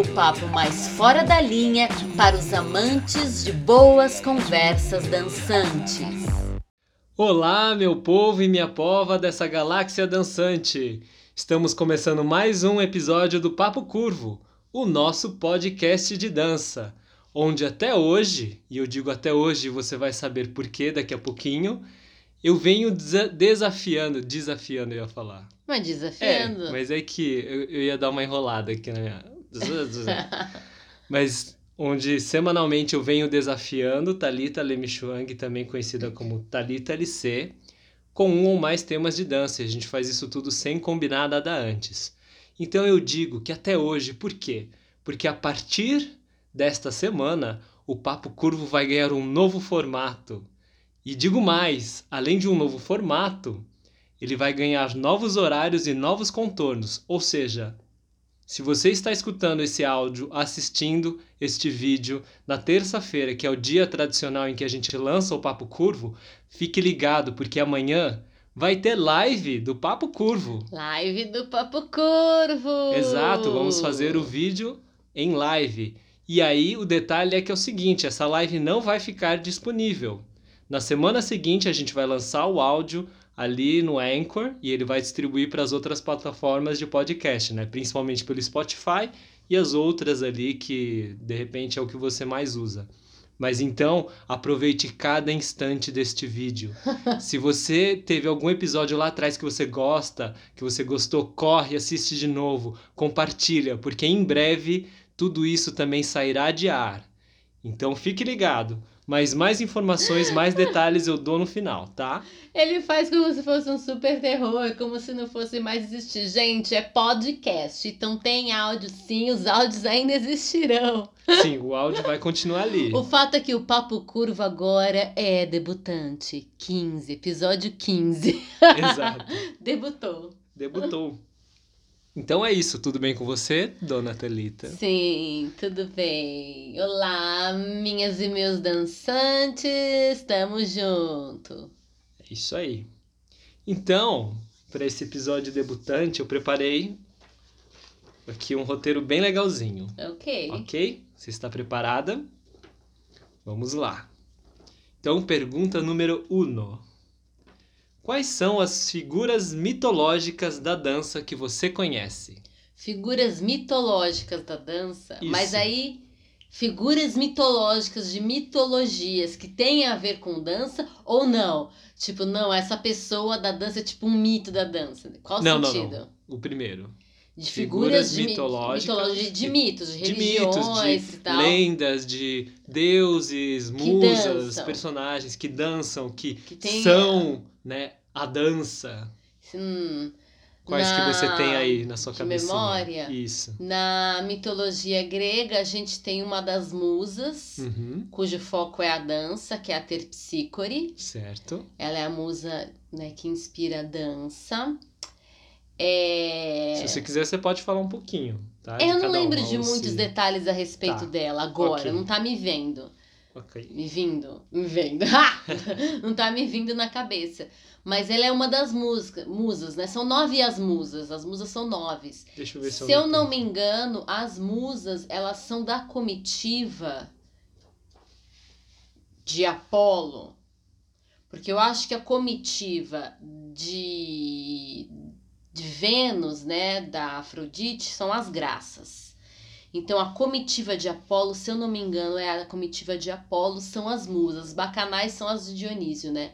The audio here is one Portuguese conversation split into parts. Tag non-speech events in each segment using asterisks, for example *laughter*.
o papo mais fora da linha para os amantes de boas conversas dançantes. Olá, meu povo e minha pova dessa galáxia dançante! Estamos começando mais um episódio do Papo Curvo, o nosso podcast de dança, onde até hoje, e eu digo até hoje, você vai saber por quê daqui a pouquinho, eu venho desa- desafiando, desafiando eu ia falar. Mas desafiando. É, mas é que eu, eu ia dar uma enrolada aqui na minha. *laughs* mas onde semanalmente eu venho desafiando Talita Lemichuang, também conhecida como Talita LC, com um ou mais temas de dança. A gente faz isso tudo sem combinar nada antes. Então eu digo que até hoje, por quê? Porque a partir desta semana, o Papo Curvo vai ganhar um novo formato. E digo mais, além de um novo formato, ele vai ganhar novos horários e novos contornos. Ou seja, se você está escutando esse áudio, assistindo este vídeo na terça-feira, que é o dia tradicional em que a gente lança o Papo Curvo, fique ligado, porque amanhã vai ter live do Papo Curvo. Live do Papo Curvo! Exato, vamos fazer o vídeo em live. E aí o detalhe é que é o seguinte, essa live não vai ficar disponível. Na semana seguinte a gente vai lançar o áudio ali no Anchor e ele vai distribuir para as outras plataformas de podcast, né? Principalmente pelo Spotify e as outras ali que de repente é o que você mais usa. Mas então, aproveite cada instante deste vídeo. *laughs* Se você teve algum episódio lá atrás que você gosta, que você gostou, corre, assiste de novo, compartilha, porque em breve tudo isso também sairá de ar. Então fique ligado. Mas mais informações, mais detalhes eu dou no final, tá? Ele faz como se fosse um super terror, como se não fosse mais existir. Gente, é podcast, então tem áudio sim, os áudios ainda existirão. *laughs* Sim, o áudio vai continuar ali. O fato é que o Papo Curvo agora é debutante. 15, episódio 15. *laughs* Exato. Debutou. Debutou. Então é isso, tudo bem com você, dona Thalita? Sim, tudo bem. Olá, minhas e meus dançantes, tamo junto. É isso aí. Então, para esse episódio debutante, eu preparei aqui um roteiro bem legalzinho. Ok. Ok? Você está preparada? Vamos lá. Então, pergunta número uno. Quais são as figuras mitológicas da dança que você conhece? Figuras mitológicas da dança, Isso. mas aí figuras mitológicas de mitologias que têm a ver com dança ou não? Tipo, não, essa pessoa da dança é tipo um mito da dança. Qual Não, não, sentido? O primeiro. De Figuras figuras, de mitológicas mitologia, de mitos, de, De religiões mitos, e de tal. lendas, de deuses, musas, personagens que dançam, que, Que são né, a dança. Hum, Quais Na- que você tem aí na sua cabeça? memória? Isso. na mitologia grega, a gente tem uma das musas, Uhum, cujo foco é a dança, que é a Terpsícore. certo. Ela é a musa né, que inspira a dança. É... Se você quiser, você pode falar um pouquinho, tá? Eu não lembro de muitos se- detalhes a respeito Tá. dela agora, Ok. não tá me vendo. Ok. Me vindo, me vendo. Ha! *laughs* não tá me vindo na cabeça. Mas ela é uma das música, musas, né? São nove as musas. As musas são nove. Deixa eu ver se, Se eu não me engano, as musas, elas são da comitiva de Apolo. Porque eu acho que a comitiva de, de Vênus, né, da Afrodite, são as graças. Então a comitiva de Apolo, se eu não me engano, é a comitiva de Apolo, são as musas. As bacanais são as de Dionísio, né?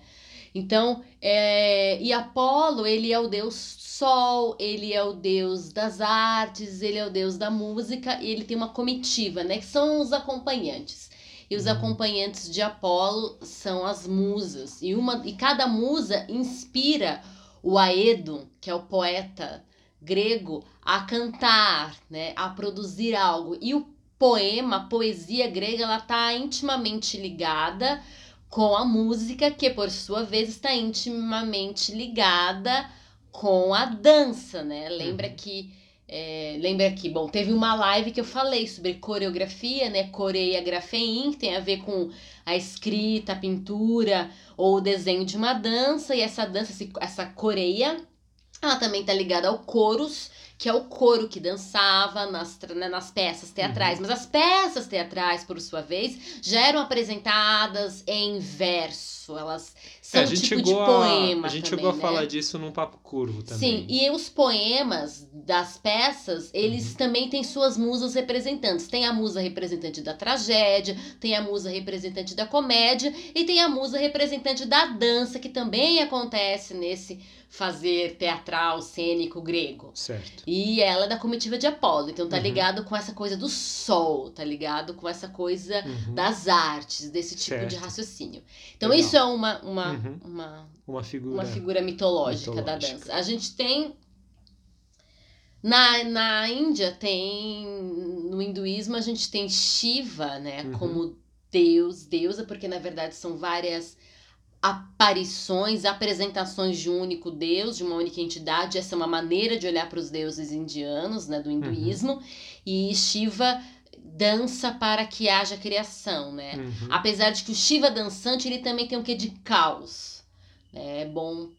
Então, é, e Apolo, ele é o deus sol, ele é o deus das artes, ele é o deus da música, e ele tem uma comitiva, né? Que são os acompanhantes. E os Uhum. acompanhantes de Apolo são as musas. E, uma, e cada musa inspira o Aedo, que é o poeta grego, a cantar, né? A produzir algo. E o poema, a poesia grega, ela está intimamente ligada com a música, que por sua vez está intimamente ligada com a dança, né? Lembra Uhum. que é, lembra que, bom, teve uma live que eu falei sobre coreografia, né? Coreia grafein, que tem a ver com a escrita, a pintura ou o desenho de uma dança, e essa dança, essa coreia, ela também tá ligada ao chorus, que é o coro que dançava nas, né, nas peças teatrais. Mas as peças teatrais, por sua vez, já eram apresentadas em verso. Elas É, são a gente tipo de chegou a, poema a gente também, chegou a né? falar disso num papo curvo também. Sim, e os poemas das peças, eles Uhum. também têm suas musas representantes. Tem a musa representante da tragédia, tem a musa representante da comédia e tem a musa representante da dança, que também acontece nesse fazer teatral, cênico grego. Certo. E ela é da comitiva de Apolo, então tá Uhum. ligado com essa coisa do sol, tá ligado com essa coisa Uhum. das artes, desse tipo de Certo. raciocínio. Então Legal. isso é uma, uma, Uhum. uma Uma figura. uma figura mitológica, da mitológica. dança. A gente tem. Na, na Índia tem. No hinduísmo a gente tem Shiva, né? Uhum. Como deus, deusa, porque na verdade são várias aparições, apresentações de um único deus, de uma única entidade. Essa é uma maneira de olhar para os deuses indianos, né? Do hinduísmo. E Shiva dança para que haja criação, né? Uhum. Apesar de que o Shiva dançante ele também tem um quê de caos. né? É bom,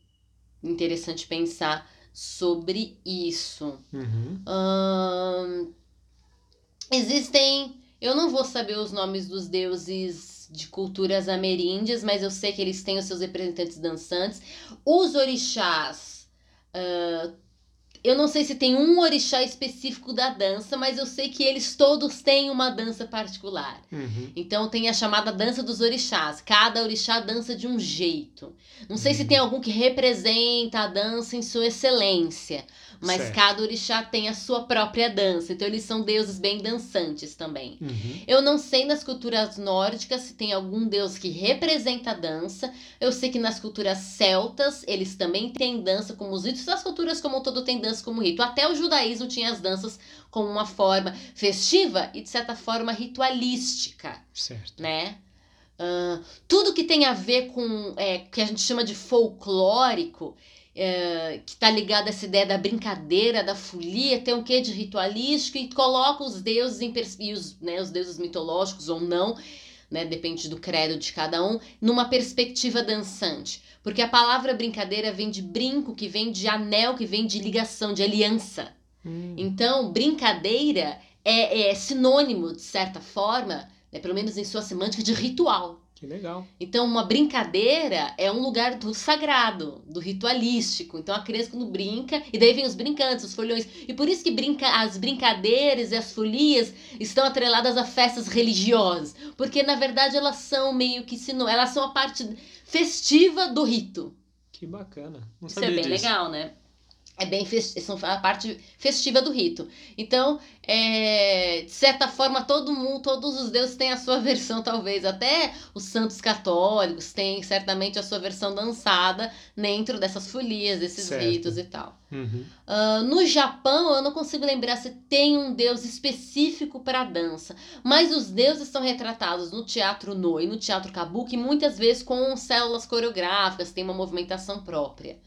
interessante pensar sobre isso. Uhum. Existem. Eu não vou saber os nomes dos deuses de culturas ameríndias, mas eu sei que eles têm os seus representantes dançantes. Os orixás. ah, eu não sei se tem um orixá específico da dança, mas eu sei que eles todos têm uma dança particular. Uhum. Então tem a chamada dança dos orixás. Cada orixá dança de um jeito. Não sei se Uhum. tem algum que representa a dança em sua excelência, mas Certo. cada orixá tem a sua própria dança. Então eles são deuses bem dançantes também. Uhum. Eu não sei nas culturas nórdicas se tem algum deus que representa a dança. Eu sei que nas culturas celtas eles também têm dança como os ritos. As culturas como um todo têm dança como rito. Até o judaísmo tinha as danças como uma forma festiva e de certa forma ritualística Certo. né? Ah, tudo que tem a ver com é, que a gente chama de folclórico, é, que está ligado a essa ideia da brincadeira, da folia, tem um quê de ritualístico e coloca os deuses em e os, né, os deuses mitológicos ou não, né, depende do credo de cada um, numa perspectiva dançante. Porque a palavra brincadeira vem de brinco, que vem de anel, que vem de ligação, de aliança. Hum. Então, brincadeira é, é sinônimo, de certa forma, né, pelo menos em sua semântica, de ritual. Que legal. Então, uma brincadeira é um lugar do sagrado, do ritualístico. Então, a criança quando brinca, e daí vem os brincantes, os folhões. E por isso que brinca, as brincadeiras e as folias estão atreladas a festas religiosas. Porque, na verdade, elas são meio que sino, elas são a parte festiva do rito. Que bacana. Não Isso é bem disso. legal, né? É bem são a parte festiva do rito. Então, é, de certa forma, todo mundo, todos os deuses têm a sua *laughs* versão, talvez. Até os santos católicos têm certamente a sua versão dançada dentro dessas folias, desses Certo. ritos e tal. Uhum. Ah, no Japão, eu não consigo lembrar se tem um deus específico para dança, mas os deuses são retratados no teatro no e no teatro kabuki, muitas vezes com células coreográficas, tem uma movimentação própria.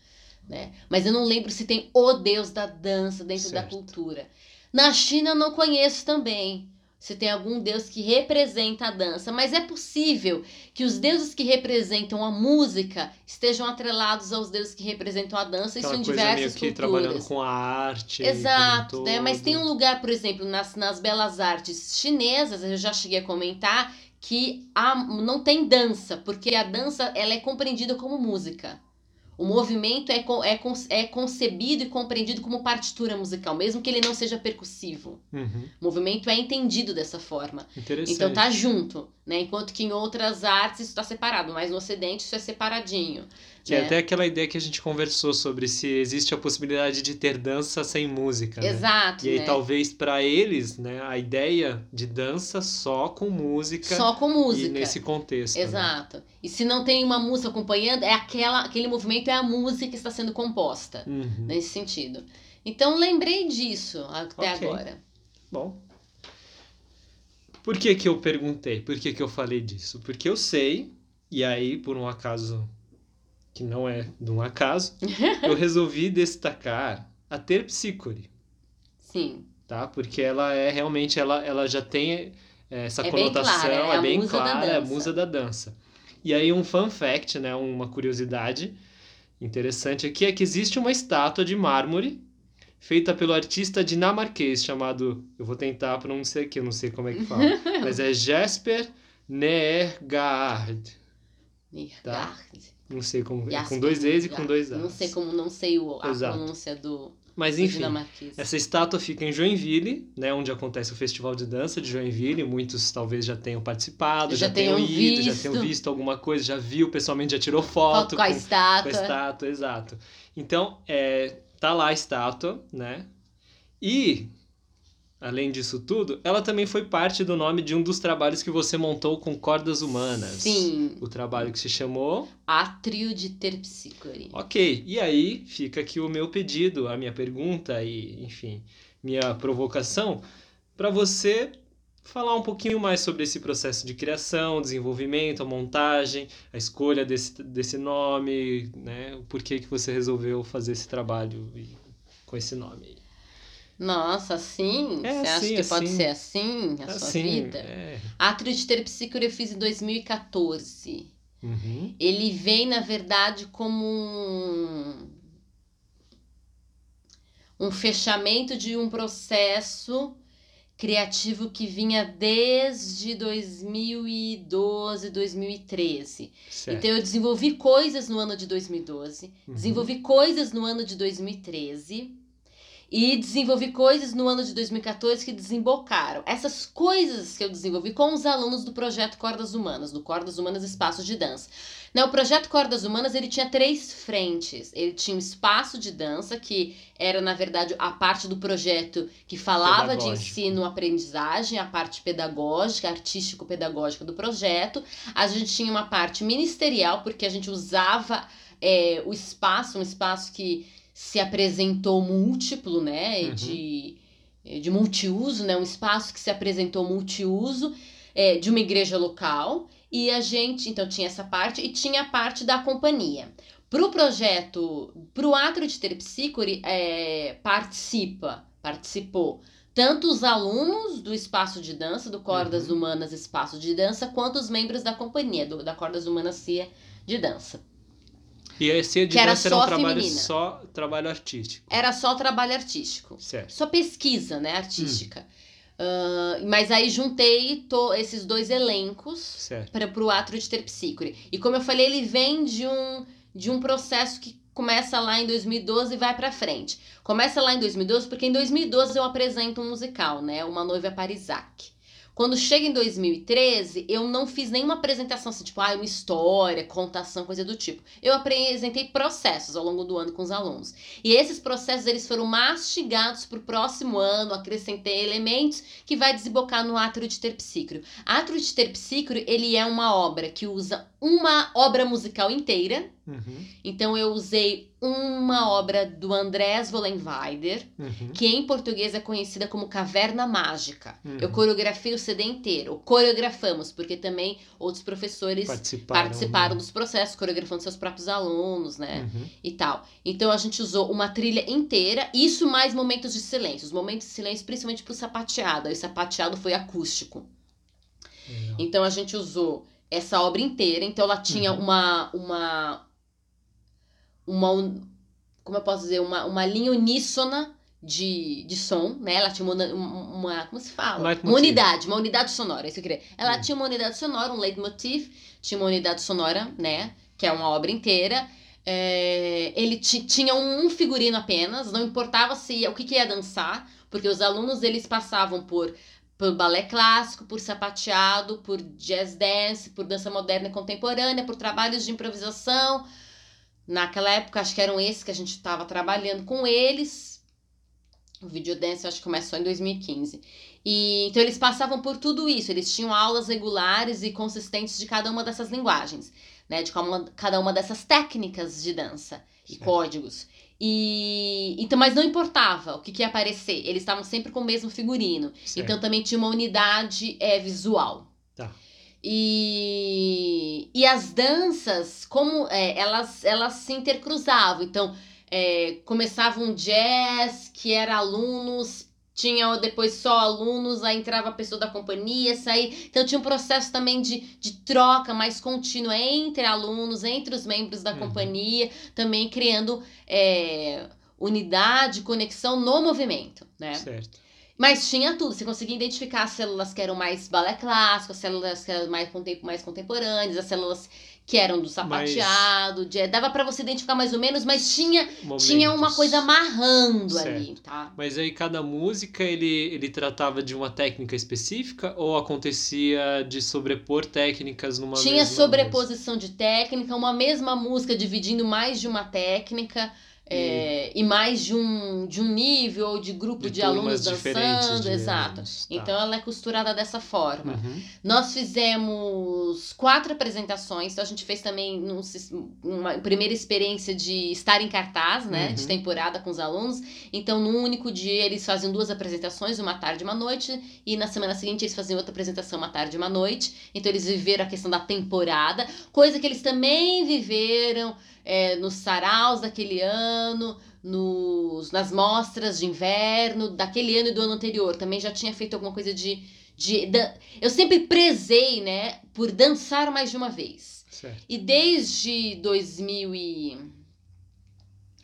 Né? Mas eu não lembro se tem o deus da dança dentro da Certo. cultura. Na China, eu não conheço também se tem algum deus que representa a dança, mas é possível que os deuses que representam a música estejam atrelados aos deuses que representam a dança, isso Aquela em coisa meio diversas que culturas. trabalhando com a arte. Exato, né? Mas tem um lugar, por exemplo, nas, nas belas artes chinesas, eu já cheguei a comentar que há, não tem dança, porque a dança ela é compreendida como música. O movimento é, é, é concebido e compreendido como partitura musical, mesmo que ele não seja percussivo. Uhum. O movimento é entendido dessa forma. Interessante. Então tá junto, né? Enquanto que em outras artes isso está separado, mas no Ocidente isso é separadinho. Que é né? até aquela ideia que a gente conversou sobre se existe a possibilidade de ter dança sem música. né? Exato. E aí né? talvez para eles, né, a ideia de dança só com música, Só com música. e nesse contexto. né? Exato. E se não tem uma música acompanhando, é aquela, aquele movimento é a música que está sendo composta, Uhum. nesse sentido. Então lembrei disso até Ok. agora. Bom. Por que que eu perguntei? Por que que eu falei disso? Porque eu sei E aí, por um acaso que não é de um acaso, *laughs* eu resolvi destacar a Terpsícore, Sim. tá? Porque ela é realmente, ela, ela já tem é, essa É bem conotação, clara, é é, bem clara, é a dança. musa da dança. E aí um fun fact, né, uma curiosidade interessante aqui é que existe uma estátua de mármore feita pelo artista dinamarquês chamado, eu vou tentar pronunciar aqui, eu não sei como é que fala, *laughs* mas é Jesper Nergaard. Tá. Nirgard. Não sei como, é com Jasper dois E's e com dois A's. Não sei como, não sei o, a Exato. pronúncia do, Mas enfim, dinamarquês. essa estátua fica em Joinville, né, onde acontece o Festival de Dança de Joinville. Muitos talvez já tenham participado, já, Já tenham ido, já visto. tenham visto alguma coisa, já viu pessoalmente, já tirou Foto foto, com a com, estátua. com a estátua, exato. Então, é, tá lá a estátua, né? E, além disso tudo, ela também foi parte do nome de um dos trabalhos que você montou com cordas humanas. Sim. O trabalho que se chamou Átrio de Terpsícore. Ok, e aí fica aqui o meu pedido, a minha pergunta e, enfim, minha provocação para você falar um pouquinho mais sobre esse processo de criação, desenvolvimento, a montagem, a escolha desse, desse nome, né? O porquê que você resolveu fazer esse trabalho e- com esse nome. Nossa, assim? É Você acha assim, que pode assim. ser assim a sua Assim, vida? é. Átrio de Terpsícore eu fiz em 2014. Uhum. Ele vem, na verdade, como um, um fechamento de um processo criativo que vinha desde 2012, 2013. Certo. Então eu desenvolvi coisas no ano de 2012, Uhum. desenvolvi coisas no ano de 2013 e desenvolvi coisas no ano de 2014 que desembocaram. Essas coisas que eu desenvolvi com os alunos do projeto Cordas Humanas, do Cordas Humanas Espaço de Dança. Né, o projeto Cordas Humanas ele tinha três frentes. Ele tinha o espaço de dança, que era, na verdade, a parte do projeto que falava de ensino-aprendizagem, a parte pedagógica, artístico-pedagógica do projeto. A gente tinha uma parte ministerial, porque a gente usava é, o espaço, um espaço que se apresentou múltiplo, né? Uhum. De, de multiuso, né? Um espaço que se apresentou multiuso é, de uma igreja local. E a gente, então, tinha essa parte e tinha a parte da companhia. Para o projeto, para o Atro de Terpsícore, é, participa, participou tanto os alunos do espaço de dança, do Cordas Uhum. Humanas Espaço de Dança, quanto os membros da companhia, do, da Cordas Humanas CIA de Dança. E esse de Que era dança era um só trabalho feminina. só trabalho artístico. Era só trabalho artístico. Certo. Só pesquisa, né, artística. Ah, mas aí juntei to- esses dois elencos para o Atro de Terpsícore. E como eu falei, ele vem de um, de um processo que começa lá em 2012 e vai para frente. Começa lá em 2012 porque em 2012 eu apresento um musical, né, Uma Noiva para Isaac. Quando chega em 2013, eu não fiz nenhuma apresentação assim, tipo, ah, uma história, contação, coisa do tipo. Eu apresentei processos ao longo do ano com os alunos. E esses processos eles foram mastigados para o próximo ano, acrescentei elementos que vai desembocar no Atro de Terpsícore. Atro de Terpsícore, ele é uma obra que usa uma obra musical inteira. Uhum. Então eu usei uma obra do Andrés Vollenweider, Uhum. que em português é conhecida como Caverna Mágica. Uhum. Eu coreografei o CD inteiro. Coreografamos, porque também outros professores Participaram. participaram dos processos, coreografando seus próprios alunos, né? Uhum. e tal. Então a gente usou uma trilha inteira, isso mais momentos de silêncio. Os momentos de silêncio, principalmente pro sapateado. Aí o sapateado foi acústico. Então a gente usou essa obra inteira. Então ela tinha Uhum. uma. uma. uma. Como eu posso dizer? Uma, uma linha uníssona de, de som, né? Ela tinha uma, uma, Como se fala? Uma unidade, uma unidade sonora, é isso que eu queria. Ela Hum. tinha uma unidade sonora, um leitmotiv, tinha uma unidade sonora, né? Que é uma obra inteira. É, ele ti- tinha um figurino apenas, não importava se o que, que ia dançar, porque os alunos eles passavam por, por balé clássico, por sapateado, por jazz dance, por dança moderna e contemporânea, por trabalhos de improvisação. Naquela época, acho que eram esses que a gente estava trabalhando com eles. O videodance acho que começou em 2015. E, então eles passavam por tudo isso, eles tinham aulas regulares e consistentes de cada uma dessas linguagens, né? De cada uma, dessas técnicas de dança e Certo. códigos. E então, mas não importava o que, que ia aparecer, eles estavam sempre com o mesmo figurino. Certo. Então também tinha uma unidade é, visual. Tá. E, e as danças, como é, elas, elas se intercruzavam. Então, é, começava um jazz que era alunos tinha depois só alunos, aí entrava a pessoa da companhia, saía. Então tinha um processo também de, de troca mais contínua entre alunos, entre os membros da uhum. companhia, também criando é, unidade, conexão no movimento, né? Certo. Mas tinha tudo, você conseguia identificar as células que eram mais balé clássico, as células que eram mais, mais contemporâneas, as células que eram do sapateado, mas... de, dava para você identificar mais ou menos, mas tinha, tinha uma coisa amarrando certo. ali, tá? Mas aí cada música ele, ele tratava de uma técnica específica ou acontecia de sobrepor técnicas numa Tinha sobreposição música? de técnica, uma mesma música dividindo mais de uma técnica. É, e mais de um, de um nível ou de grupo de, de alunos dançando, exato. Alunos, tá. Então ela é costurada dessa forma. Uhum. Nós fizemos quatro apresentações, então a gente fez também num, uma primeira experiência de estar em cartaz, né, uhum. de temporada com os alunos. Então num único dia eles faziam duas apresentações, uma tarde e uma noite, e na semana seguinte eles faziam outra apresentação, uma tarde e uma noite. Então eles viveram a questão da temporada, coisa que eles também viveram é, nos saraus daquele ano, nos, nas mostras de inverno daquele ano e do ano anterior. Também já tinha feito alguma coisa de. de. Eu sempre prezei, né, por dançar mais de uma vez. Certo. E desde 2000 e...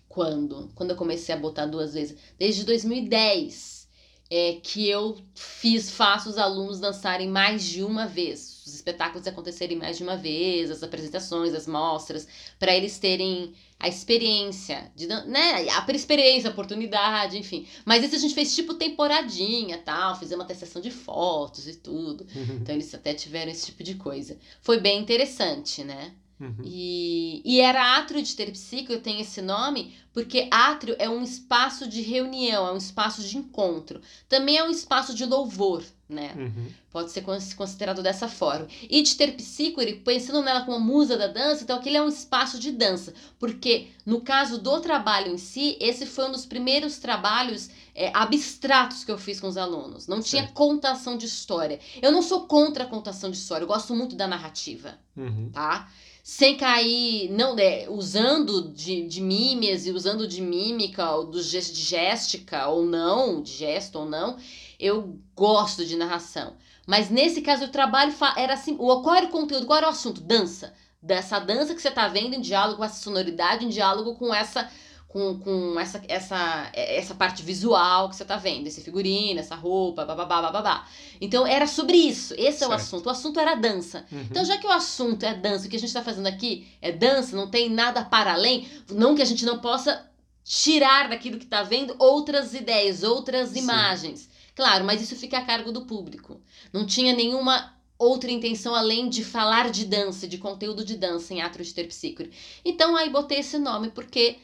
Quando? Quando eu comecei a botar duas vezes? Desde 2010 é que eu fiz, faço os alunos dançarem mais de uma vez os espetáculos acontecerem mais de uma vez, as apresentações, as mostras, para eles terem a experiência, de, né? A experiência, a oportunidade, enfim. Mas isso a gente fez tipo temporadinha, tal, fizemos até sessão de fotos e tudo. Uhum. Então eles até tiveram esse tipo de coisa. Foi bem interessante, né? Uhum. E, e era átrio de terpsíquico, tem esse nome, porque átrio é um espaço de reunião, é um espaço de encontro. Também é um espaço de louvor, né? Uhum. Pode ser considerado dessa forma. E de terpsícore, pensando nela como musa da dança, então aquele é um espaço de dança. Porque no caso do trabalho em si, esse foi um dos primeiros trabalhos é, abstratos que eu fiz com os alunos. Não tinha contação de história. Eu não sou contra a contação de história, eu gosto muito da narrativa, uhum. tá? Sem cair, não, né, usando de, de e usando de mímica ou do, de géstica ou não, de gesto ou não, eu gosto de narração. Mas nesse caso o trabalho era assim, o, qual era o conteúdo, qual era o assunto? Dança. Dessa dança que você está vendo em diálogo com essa sonoridade, em diálogo com essa com, com essa, essa, essa parte visual que você tá vendo, esse figurino, essa roupa, bababá, bababá. Então era sobre isso, esse é o assunto. O assunto era dança. Uhum. Então, já que o assunto é dança, o que a gente está fazendo aqui é dança, não tem nada para além, não que a gente não possa tirar daquilo que está vendo outras ideias, outras Sim. imagens. Claro, mas isso fica a cargo do público. Não tinha nenhuma outra intenção além de falar de dança, de conteúdo de dança em Atro de Terpsícore. Então aí botei esse nome porque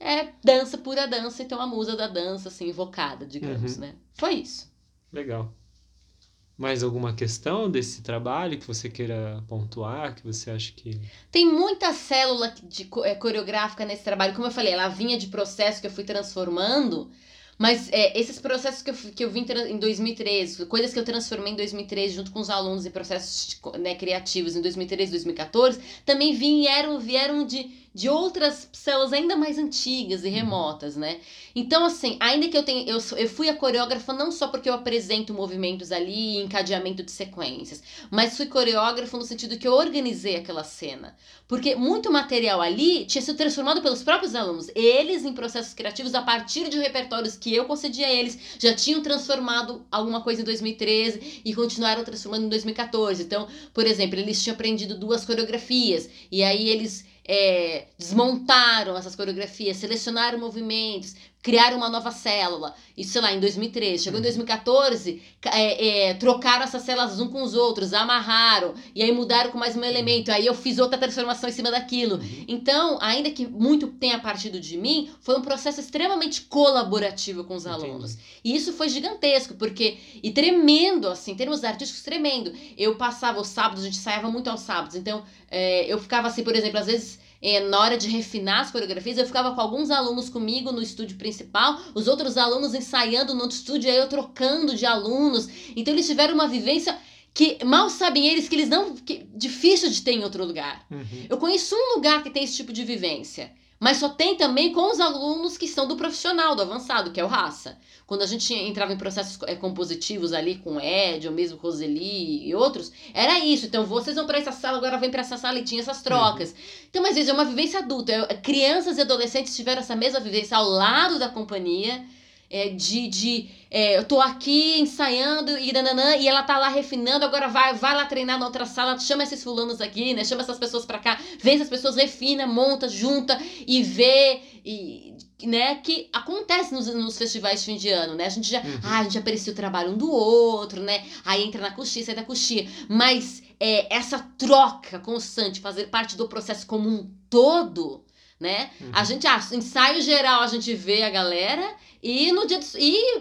é dança pura dança, então a musa da dança, assim, invocada, digamos, uhum. né? Foi isso. Legal. Mais alguma questão desse trabalho que você queira pontuar, que você acha que. Tem muita célula de, é, coreográfica nesse trabalho. Como eu falei, ela vinha de processo que eu fui transformando. Mas é, esses processos que eu, que eu vim em 2013, coisas que eu transformei em 2013 junto com os alunos em processos né, criativos em 2013, 2014, também vieram, vieram de de outras células ainda mais antigas e uhum. remotas, né? Então, assim, ainda que eu tenha. Eu, eu fui a coreógrafa não só porque eu apresento movimentos ali e encadeamento de sequências, mas fui coreógrafa no sentido que eu organizei aquela cena. Porque muito material ali tinha sido transformado pelos próprios alunos. Eles, em processos criativos, a partir de repertórios que eu concedia a eles, já tinham transformado alguma coisa em 2013 e continuaram transformando em 2014. Então, por exemplo, eles tinham aprendido duas coreografias e aí eles é, desmontaram essas coreografias, selecionaram movimentos, criaram uma nova célula. Isso, sei lá, em 2013. Chegou em 2014, uhum. é, é, trocaram essas células um com os outros, amarraram, e aí mudaram com mais um elemento. Aí eu fiz outra transformação em cima daquilo. Uhum. Então, ainda que muito tenha partido de mim, foi um processo extremamente colaborativo com os Entendi. alunos. E isso foi gigantesco, porque. E tremendo, assim, em termos artísticos, tremendo. Eu passava os sábados, a gente ensaiava muito aos sábados. Então, é, eu ficava assim, por exemplo, às vezes é, na hora de refinar as coreografias, eu ficava com alguns alunos comigo no estúdio principal, os outros alunos ensaiando no outro estúdio, aí eu trocando de alunos. Então eles tiveram uma vivência que mal sabem eles que eles não. Que, difícil de ter em outro lugar. Uhum. Eu conheço um lugar que tem esse tipo de vivência. Mas só tem também com os alunos que são do profissional, do avançado, que é o raça. Quando a gente entrava em processos é, compositivos ali com Ed, ou mesmo Roseli e outros, era isso. Então, vocês vão para essa sala, agora vem para essa sala e tinha essas trocas. Uhum. Então, às vezes, é uma vivência adulta. Crianças e adolescentes tiveram essa mesma vivência ao lado da companhia é, de, de é, eu tô aqui ensaiando e nananã, e ela tá lá refinando, agora vai, vai lá treinar na outra sala, chama esses fulanos aqui, né? Chama essas pessoas para cá, vê essas pessoas, refina, monta, junta e vê e né, que acontece nos, nos festivais de fim de ano, né? A gente já, uhum. ah, a gente aprecia o trabalho um do outro, né? Aí entra na coxinha, sai da coxinha. Mas é, essa troca constante, fazer parte do processo como um todo, né? Uhum. A gente, ah, ensaio geral, a gente vê a galera e no dia do, e,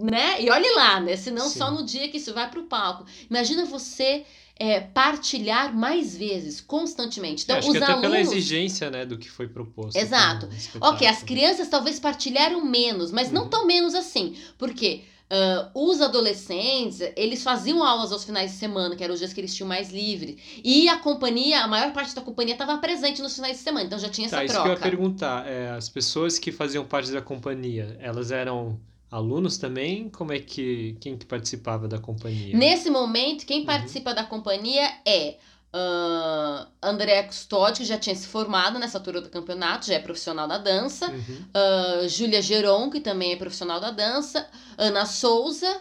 né? E olhe lá, né? Se não só no dia que isso vai pro palco. Imagina você é, partilhar mais vezes, constantemente. Então, é, acho os que até alunos... pela exigência, né, do que foi proposto. Exato. Ok, as crianças talvez partilharam menos, mas uhum. não tão menos assim. Porque Uh, os adolescentes, eles faziam aulas aos finais de semana, que eram os dias que eles tinham mais livre. E a companhia, a maior parte da companhia estava presente nos finais de semana, então já tinha tá, essa troca. Isso que eu ia perguntar, é, as pessoas que faziam parte da companhia, elas eram alunos também? Como é que quem que participava da companhia? Nesse momento, quem uhum. participa da companhia é Uh, André Custódio, que já tinha se formado nessa altura do campeonato, já é profissional da dança. Uhum. Uh, Júlia Geron, que também é profissional da dança. Ana Souza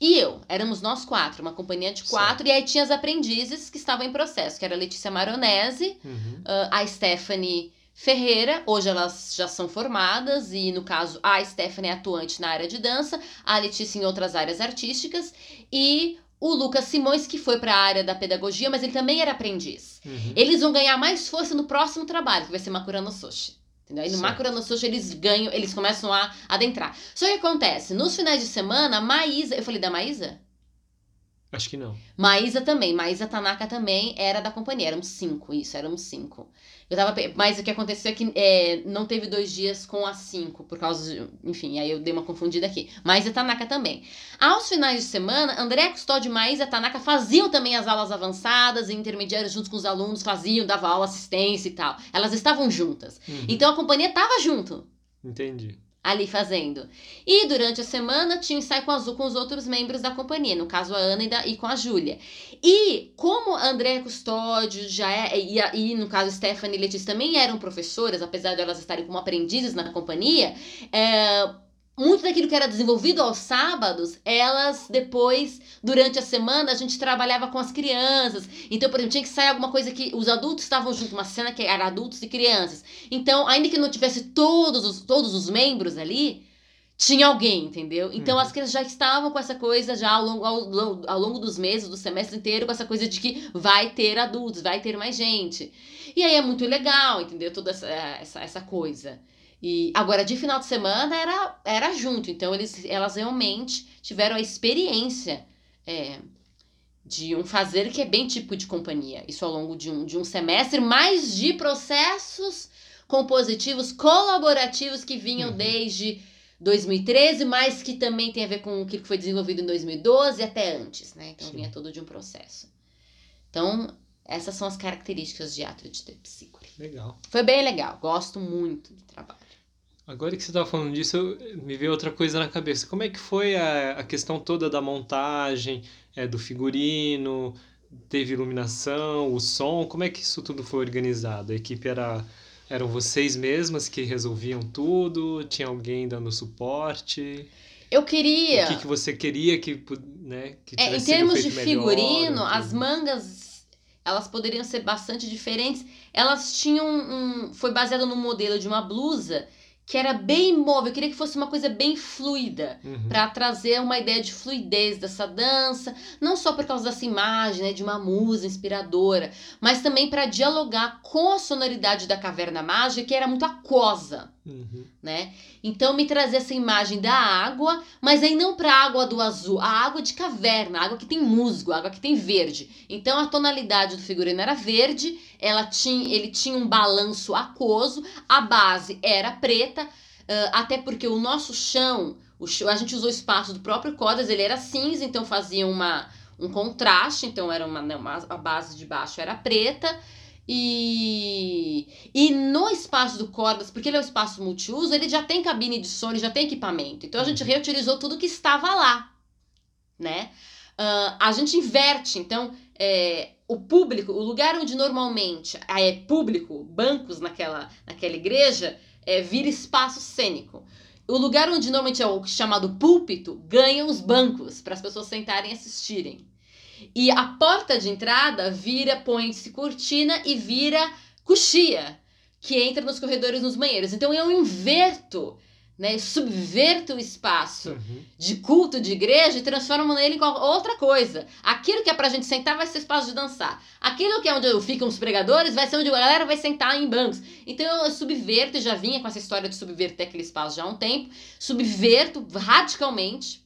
e eu. Éramos nós quatro, uma companhia de quatro. Certo. E aí tinha as aprendizes que estavam em processo, que era a Letícia Maronese, uhum. uh, a Stephanie Ferreira. Hoje elas já são formadas e, no caso, a Stephanie é atuante na área de dança, a Letícia em outras áreas artísticas. E o Lucas Simões, que foi para a área da pedagogia, mas ele também era aprendiz. Uhum. Eles vão ganhar mais força no próximo trabalho, que vai ser Makurano Soshi. Entendeu? Aí no Makurano Soshi eles ganham, eles começam a adentrar. Só que acontece, nos finais de semana, a Maísa. Eu falei da Maísa? Acho que não. Maísa também. Maísa Tanaka também era da companhia. Éramos cinco, isso, éramos cinco. Eu tava. Mas o que aconteceu é que é, não teve dois dias com as cinco, por causa de. Enfim, aí eu dei uma confundida aqui. Mas a Tanaka também. Aos finais de semana, André Custódio e a Tanaka faziam também as aulas avançadas e intermediárias juntos com os alunos, faziam, davam aula, assistência e tal. Elas estavam juntas. Uhum. Então a companhia tava junto. Entendi ali fazendo. E durante a semana tinha ensaio com, as, com os outros membros da companhia, no caso a Ana e, da, e com a Júlia. E como a André Custódio já é, e, e no caso Stephanie e Letícia também eram professoras, apesar de elas estarem como aprendizes na companhia, é, muito daquilo que era desenvolvido aos sábados, elas depois, durante a semana, a gente trabalhava com as crianças. Então, por exemplo, tinha que sair alguma coisa que os adultos estavam junto, uma cena que era adultos e crianças. Então, ainda que não tivesse todos os, todos os membros ali, tinha alguém, entendeu? Então, uhum. as crianças já estavam com essa coisa já ao longo, ao, ao longo dos meses, do semestre inteiro, com essa coisa de que vai ter adultos, vai ter mais gente. E aí é muito legal, entendeu? Toda essa, essa, essa coisa. E agora de final de semana era, era junto, então eles, elas realmente tiveram a experiência é, de um fazer que é bem tipo de companhia. Isso ao longo de um, de um semestre, mais de processos compositivos colaborativos que vinham uhum. desde 2013, mas que também tem a ver com o que foi desenvolvido em 2012 até antes, né? Então Sim. vinha todo de um processo. Então, essas são as características de ato de Tepsicure. Legal. Foi bem legal, gosto muito do trabalho. Agora que você estava falando disso, me veio outra coisa na cabeça. Como é que foi a, a questão toda da montagem, é, do figurino, teve iluminação, o som? Como é que isso tudo foi organizado? A equipe era eram vocês mesmas que resolviam tudo? Tinha alguém dando suporte? Eu queria. O que, que você queria que, né, que é, Em termos de figurino, melhor, as mangas elas poderiam ser bastante diferentes. Elas tinham um. Foi baseado no modelo de uma blusa que era bem móvel, eu queria que fosse uma coisa bem fluida, uhum. para trazer uma ideia de fluidez dessa dança, não só por causa dessa imagem, né, de uma musa inspiradora, mas também para dialogar com a sonoridade da caverna mágica, que era muito aquosa. Uhum. Né? Então me trazia essa imagem da água, mas aí não para água do azul, a água de caverna, a água que tem musgo, a água que tem verde. Então a tonalidade do figurino era verde, ela tinha, ele tinha um balanço aquoso, a base era preta, uh, até porque o nosso chão, o, a gente usou espaço do próprio Codas, ele era cinza, então fazia uma um contraste, então era uma, né, uma a base de baixo era preta e, e no espaço do Cordas, porque ele é um espaço multiuso, ele já tem cabine de som, ele já tem equipamento. Então a gente reutilizou tudo que estava lá, né? Uh, a gente inverte, então é, o público, o lugar onde normalmente é público, bancos naquela, naquela igreja, é, vira espaço cênico. O lugar onde normalmente é o chamado púlpito ganha os bancos para as pessoas sentarem e assistirem. E a porta de entrada vira, põe-se cortina e vira coxia, que entra nos corredores nos banheiros. Então eu inverto, né, subverto o espaço Uhum. de culto de igreja e transformo nele em outra coisa. Aquilo que é pra gente sentar vai ser espaço de dançar. Aquilo que é onde ficam os pregadores vai ser onde a galera vai sentar em bancos. Então eu subverto, e já vinha com essa história de subverter aquele espaço já há um tempo, subverto radicalmente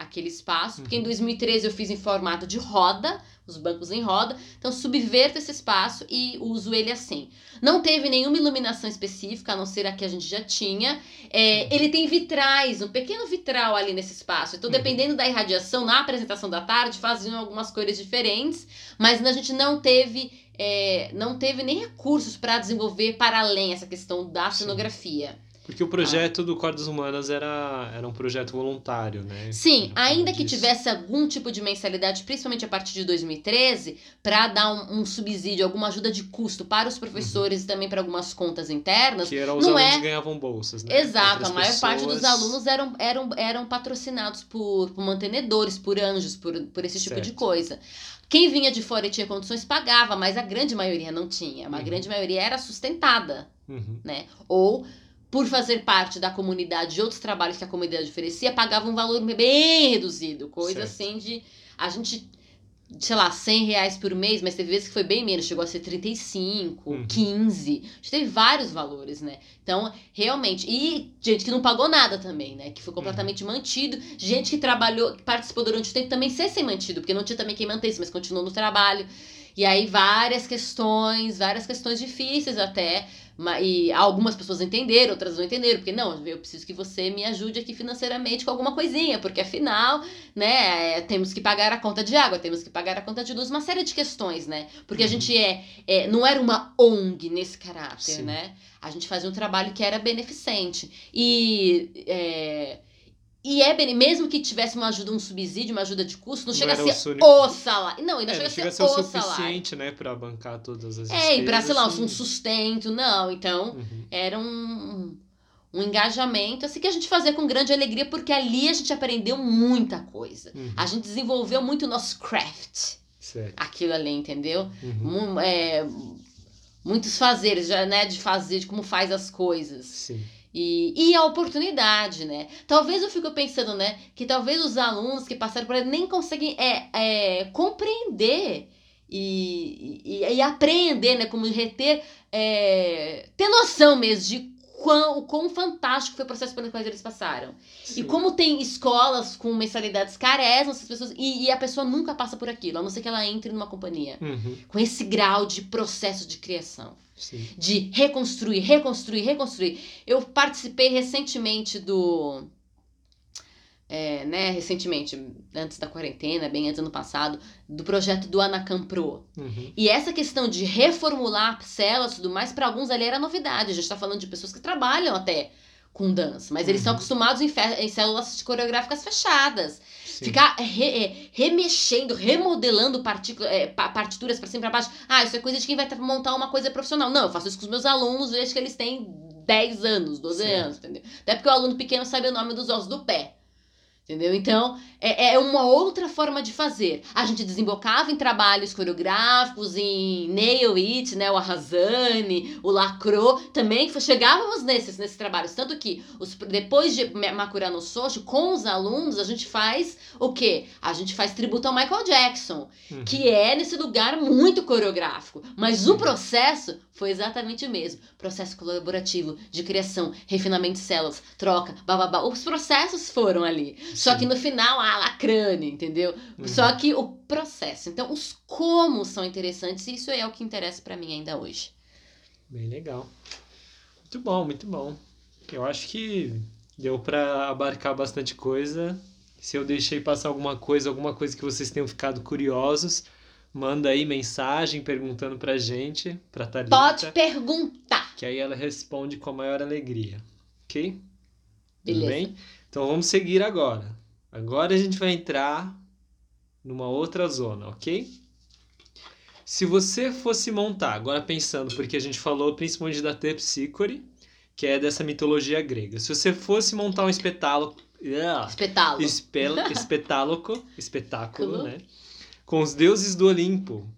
aquele espaço, porque em 2013 eu fiz em formato de roda, os bancos em roda, então subverto esse espaço e uso ele assim. Não teve nenhuma iluminação específica, a não ser a que a gente já tinha. É, ele tem vitrais, um pequeno vitral ali nesse espaço. Então, Uhum. dependendo da irradiação, na apresentação da tarde, faziam algumas cores diferentes, mas a gente não teve. é, não teve nem recursos para desenvolver para além essa questão da cenografia. Porque o projeto do Cordas Humanas era, era um projeto voluntário, né? Sim, ainda que tivesse algum tipo de mensalidade, principalmente a partir de 2013, para dar um, um subsídio, alguma ajuda de custo para os professores e também para algumas contas internas. Que eram os não alunos é- que ganhavam bolsas, né? Exato, a maior parte dos pessoas- alunos eram, eram, eram patrocinados por, por mantenedores, por anjos, por, por esse tipo de Certo. coisa. Quem vinha de fora e tinha condições pagava, mas a grande maioria não tinha. Uma Uhum. grande maioria era sustentada Uhum. né? Ou por fazer parte da comunidade de outros trabalhos que a comunidade oferecia, pagava um valor bem reduzido. Coisa Certo. assim de. A gente, sei lá, 100 reais por mês, mas teve vezes que foi bem menos, chegou a ser 35, Uhum. 15. A gente teve vários valores, né? Então, realmente. E gente que não pagou nada também, né? Que foi completamente mantido. Gente que trabalhou, que participou durante o tempo também ser sem mantido, porque não tinha também quem mantesse, mas continuou no trabalho. E aí, várias questões, várias questões difíceis até. E algumas pessoas entenderam, outras não entenderam, porque não, eu preciso que você me ajude aqui financeiramente com alguma coisinha, porque afinal, né, é, temos que pagar a conta de água, temos que pagar a conta de luz, uma série de questões, né? Porque a Uhum. gente é, é, não era uma ONG nesse caráter, Sim. né? A gente fazia um trabalho que era beneficente. E. É, e é mesmo que tivesse uma ajuda, um subsídio, uma ajuda de custo, não, Não chega a o ser único- o salário. Não, e não É, chega não a chega a ser ser o o salário. suficiente, né, pra bancar todas as É, e pra, sei lá, um sustento, não. Então, Uhum. era um, um engajamento, assim, que a gente fazia com grande alegria, porque ali a gente aprendeu muita coisa. Uhum. A gente desenvolveu muito o nosso craft, Certo. aquilo ali, entendeu? Uhum. Mu- é, muitos fazeres, já, né, de fazer, de como faz as coisas. Sim. E, e a oportunidade, né? Talvez eu fico pensando, né? Que talvez os alunos que passaram por ele nem conseguem é, é, compreender e, e, e apreender, né? Como reter, é, ter noção mesmo de quão, o quão fantástico foi o processo pelo qual eles passaram. E Sim. como tem escolas com mensalidades caras, essas pessoas, e, e a pessoa nunca passa por aquilo, a não ser que ela entre numa companhia. Uhum. Com esse grau de processo de criação Sim. de reconstruir, reconstruir, reconstruir. Eu participei recentemente do. É, né, recentemente, antes da quarentena, bem antes do ano passado, do projeto do Anacam Pro. Uhum. E essa questão de reformular células e tudo mais, para alguns ali era novidade. A gente tá falando de pessoas que trabalham até com dança, mas eles Uhum. são acostumados em, em células coreográficas fechadas. Sim. Ficar re- é, remexendo, remodelando é, pa- partituras pra cima e pra baixo. Ah, isso é coisa de quem vai montar uma coisa profissional. Não, eu faço isso com os meus alunos desde que eles têm 10 anos, 12 Certo. anos, entendeu? Até porque o aluno pequeno sabe o nome dos ossos do pé. Entendeu? Então, é, é uma outra forma de fazer. A gente desembocava em trabalhos coreográficos, em Nail It, né? O Arrasane, o Lacro. Também chegávamos nesses, nesses trabalhos. Tanto que os, depois de Ma- Makura no Sojo, com os alunos, a gente faz o quê? A gente faz tributo ao Michael Jackson Uhum. que é nesse lugar muito coreográfico. Mas o processo foi exatamente o mesmo. Processo colaborativo, de criação, refinamento de células, troca, bababá. Os processos foram ali. Só que no final, ah, lacrane, entendeu? Uhum. Só que o processo. Então, os como são interessantes, e isso é o que interessa pra mim ainda hoje. Bem legal. Muito bom, muito bom. Eu acho que deu pra abarcar bastante coisa Se eu deixei passar alguma coisa, alguma coisa que vocês tenham ficado curiosos, manda aí mensagem perguntando pra gente, pra Thalita. Pode perguntar. Que aí ela responde com a maior alegria. Ok? Beleza. Tudo bem? Então vamos seguir agora. Agora a gente vai entrar numa outra zona, ok? Se você fosse montar, agora pensando, porque a gente falou principalmente da Terpsícore, que é dessa mitologia grega. Se você fosse montar um espetáculo, Espetá-lo. espel, *laughs* espetáloco, espetáculo, Culo. né? Com os deuses do Olimpo,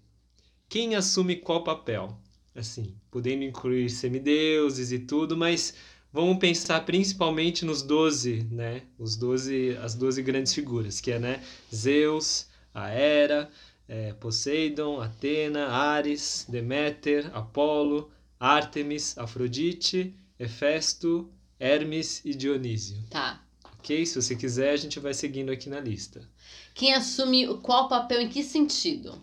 quem assume qual papel? Assim, podendo incluir semideuses e tudo, mas vamos pensar principalmente nos 12, né? Os 12, as 12 grandes figuras, que é, né? Zeus, a Hera, é, Poseidon, Atena, Ares, Deméter, Apolo, Ártemis, Afrodite, Hefesto, Hermes e Dionísio. Tá. Ok? Se você quiser, a gente vai seguindo aqui na lista. Quem assume o- qual papel em que sentido?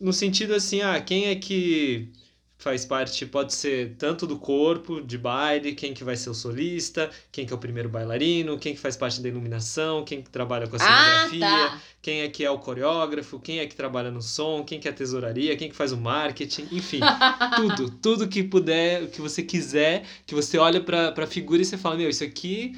No sentido assim, ah, quem é que faz parte, pode ser tanto do corpo, de baile, quem que vai ser o solista, quem que é o primeiro bailarino, quem que faz parte da iluminação, quem que trabalha com a Ah, cenografia, tá. quem é que é o coreógrafo, quem é que trabalha no som, quem que é a tesouraria, quem que faz o marketing, enfim, *laughs* tudo, tudo que puder, que você quiser, que você olha pra, pra figura e você fala, meu, isso aqui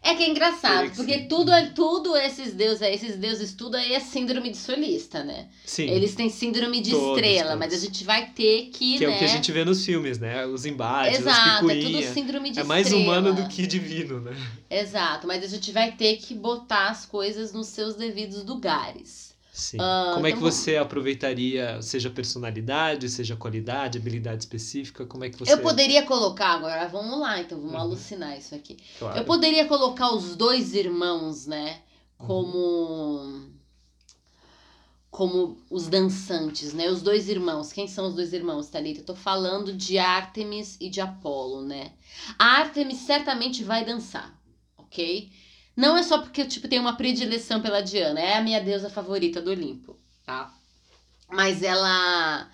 É que é engraçado, porque tudo, é- tudo esses deuses, esses deuses, tudo aí é síndrome de solista, né? sim, Eles têm síndrome de Todos, estrela, todos. mas a gente vai ter que, que é né? o que a gente vê nos filmes, né? Os embates, as Exato, é tudo picuinhas. síndrome de É mais estrela. humano do que divino, né? Exato, mas a gente vai ter que botar as coisas nos seus devidos lugares. Sim. Ah, como é que então vamos- você aproveitaria, seja personalidade, seja qualidade, habilidade específica? Como é que você. Eu poderia colocar agora, vamos lá, então vamos Uhum. alucinar isso aqui. Claro. Eu poderia colocar os dois irmãos, né, Uhum. como como os dançantes, né? Os dois irmãos. Quem são os dois irmãos, Thalita? Eu tô falando de Ártemis e de Apolo, né? A Ártemis certamente vai dançar, ok? Não é só porque eu tipo, tenho uma predileção pela Diana, é a minha deusa favorita do Olimpo, tá? Mas ela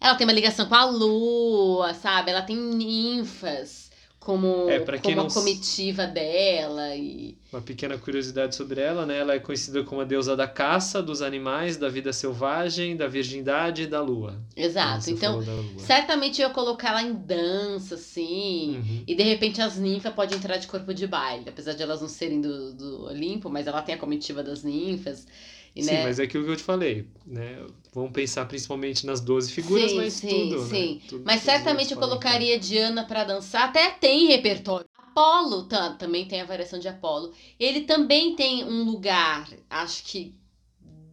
ela tem uma ligação com a lua, sabe? Ela tem ninfas como, É, pra quem como não a comitiva dela e Uma pequena curiosidade sobre ela, né? Ela é conhecida como a deusa da caça, dos animais, da vida selvagem, da virgindade e da lua. exato. Então, lua. certamente eu ia colocar ela em dança assim. Uhum. E de repente as ninfas podem entrar de corpo de baile, apesar de elas não serem do, do Olimpo, mas ela tem a comitiva das ninfas. E, Sim, né? mas é aquilo que eu te falei, né? Vamos pensar principalmente nas 12 figuras, Sim, mas sim, tudo, sim. né? Tudo- Mas todos certamente eu podem colocaria Diana pra dançar, até tem repertório. Apolo tá, também tem a variação de Apolo. Ele também tem um lugar, acho que,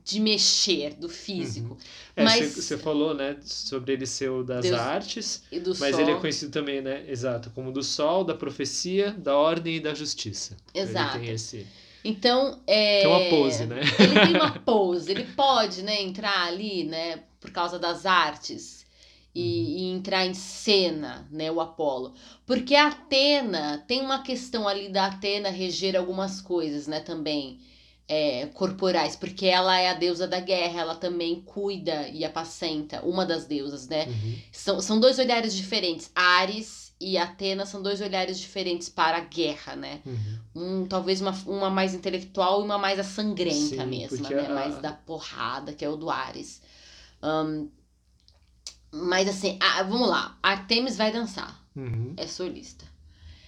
de mexer, do físico. É, mas- você falou, né, sobre ele ser o das Deus- artes, E do mas sol. ele é conhecido também, né, exato, como do sol, da profecia, da ordem e da justiça. Exato. Ele tem esse, Então, é... tem uma pose, né? Ele tem uma pose, ele pode, né, entrar ali, né, por causa das artes e, e entrar em cena, né, o Apolo. Porque a Atena, tem uma questão ali da Atena reger algumas coisas, né, também, é, corporais, porque ela é a deusa da guerra, ela também cuida e apacenta, uma das deusas, né, Uhum. são, são dois olhares diferentes, Ares e Atena são dois olhares diferentes para a guerra, né, Uhum. um, talvez uma, uma mais intelectual e uma mais a sangrenta Sim, mesmo, porque né? a- Mais da porrada, que é o do Ares. Ahn, mas assim, a- vamos lá. Artemis vai dançar. Uhum. É solista.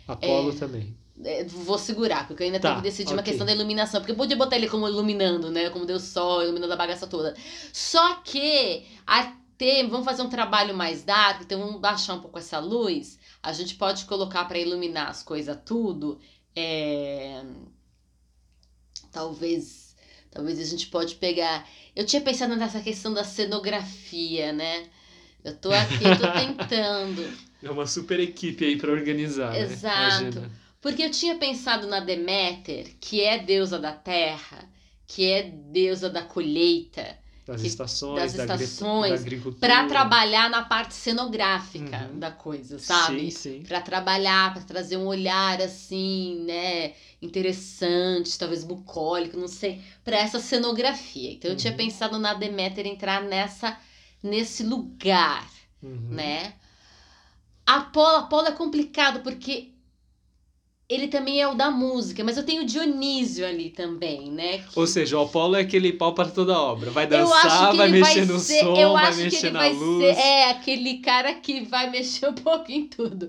Apolo também. É, vou segurar, porque eu ainda Tá, tenho que decidir uma ok. questão da iluminação. Porque eu podia botar ele como iluminando, né? Como Deus Sol, iluminando a bagaça toda. Só que Artemis, vamos fazer um trabalho mais dark, então vamos baixar um pouco essa luz. A gente pode colocar para iluminar as coisas tudo. É... Talvez. Talvez a gente pode pegar. Eu tinha pensado nessa questão da cenografia, né? Eu tô aqui, tô *laughs* tentando. É uma super equipe aí pra organizar, Exato. né? Porque eu tinha pensado na Deméter, que é deusa da terra, que é deusa da colheita, Das que- estações, das estações, para trabalhar na parte cenográfica Uhum. da coisa, sabe? Sim, sim. Para trabalhar, para trazer um olhar assim, né, interessante, talvez bucólico, não sei, para essa cenografia. Então eu tinha Uhum. pensado na Deméter entrar nessa nesse lugar Uhum. né? Apolo, Apolo é complicado porque ele também é o da música, mas eu tenho o Dionísio ali também, né? que- Ou seja, o Apolo é aquele pau para toda obra. Vai dançar, que vai ele mexer vai no ser, som, eu vai acho que mexer ele na vai luz. ser, é aquele cara que vai mexer um pouco em tudo.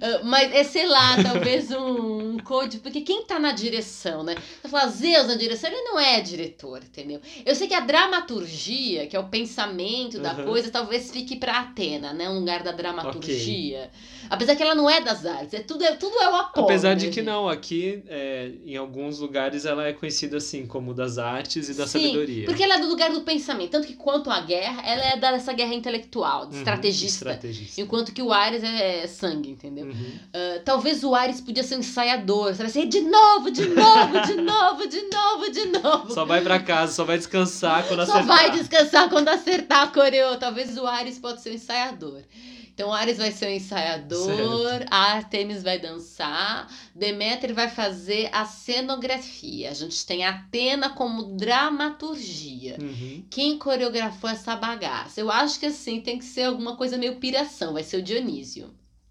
Ah, Mas é, sei lá, talvez um, um coach, porque quem tá na direção, né? Você fala, Zeus na direção, ele não é diretor, entendeu? Eu sei que a dramaturgia, que é o pensamento da Uhum. coisa, talvez fique pra Atena, né? Um lugar da dramaturgia. Apesar que ela não é das artes, é tudo, é, tudo é o Apolo. Apesar né, de que não, aqui é, em alguns lugares ela é conhecida assim como das artes e da Sim, sabedoria. Porque ela é do lugar do pensamento. Tanto que quanto à guerra, ela é dessa guerra intelectual, de Uhum, estrategista. estrategista. Enquanto que o Ares é sangue, entendeu? Uhum. Ah, talvez o Ares podia ser um ensaiador, sabe? Assim, de novo, de novo, de novo, de novo, de novo. Só vai pra casa, só vai descansar quando Só acertar. vai descansar quando acertar a coreo. Talvez o Ares pode ser um ensaiador. Então o Ares vai ser um ensaiador, Certo. a Artemis vai dançar, Deméter vai fazer a cenografia. A gente tem a Atena como dramaturgia. Uhum. Quem coreografou essa bagaça? Eu acho que assim tem que ser alguma coisa meio piração, vai ser o Dionísio.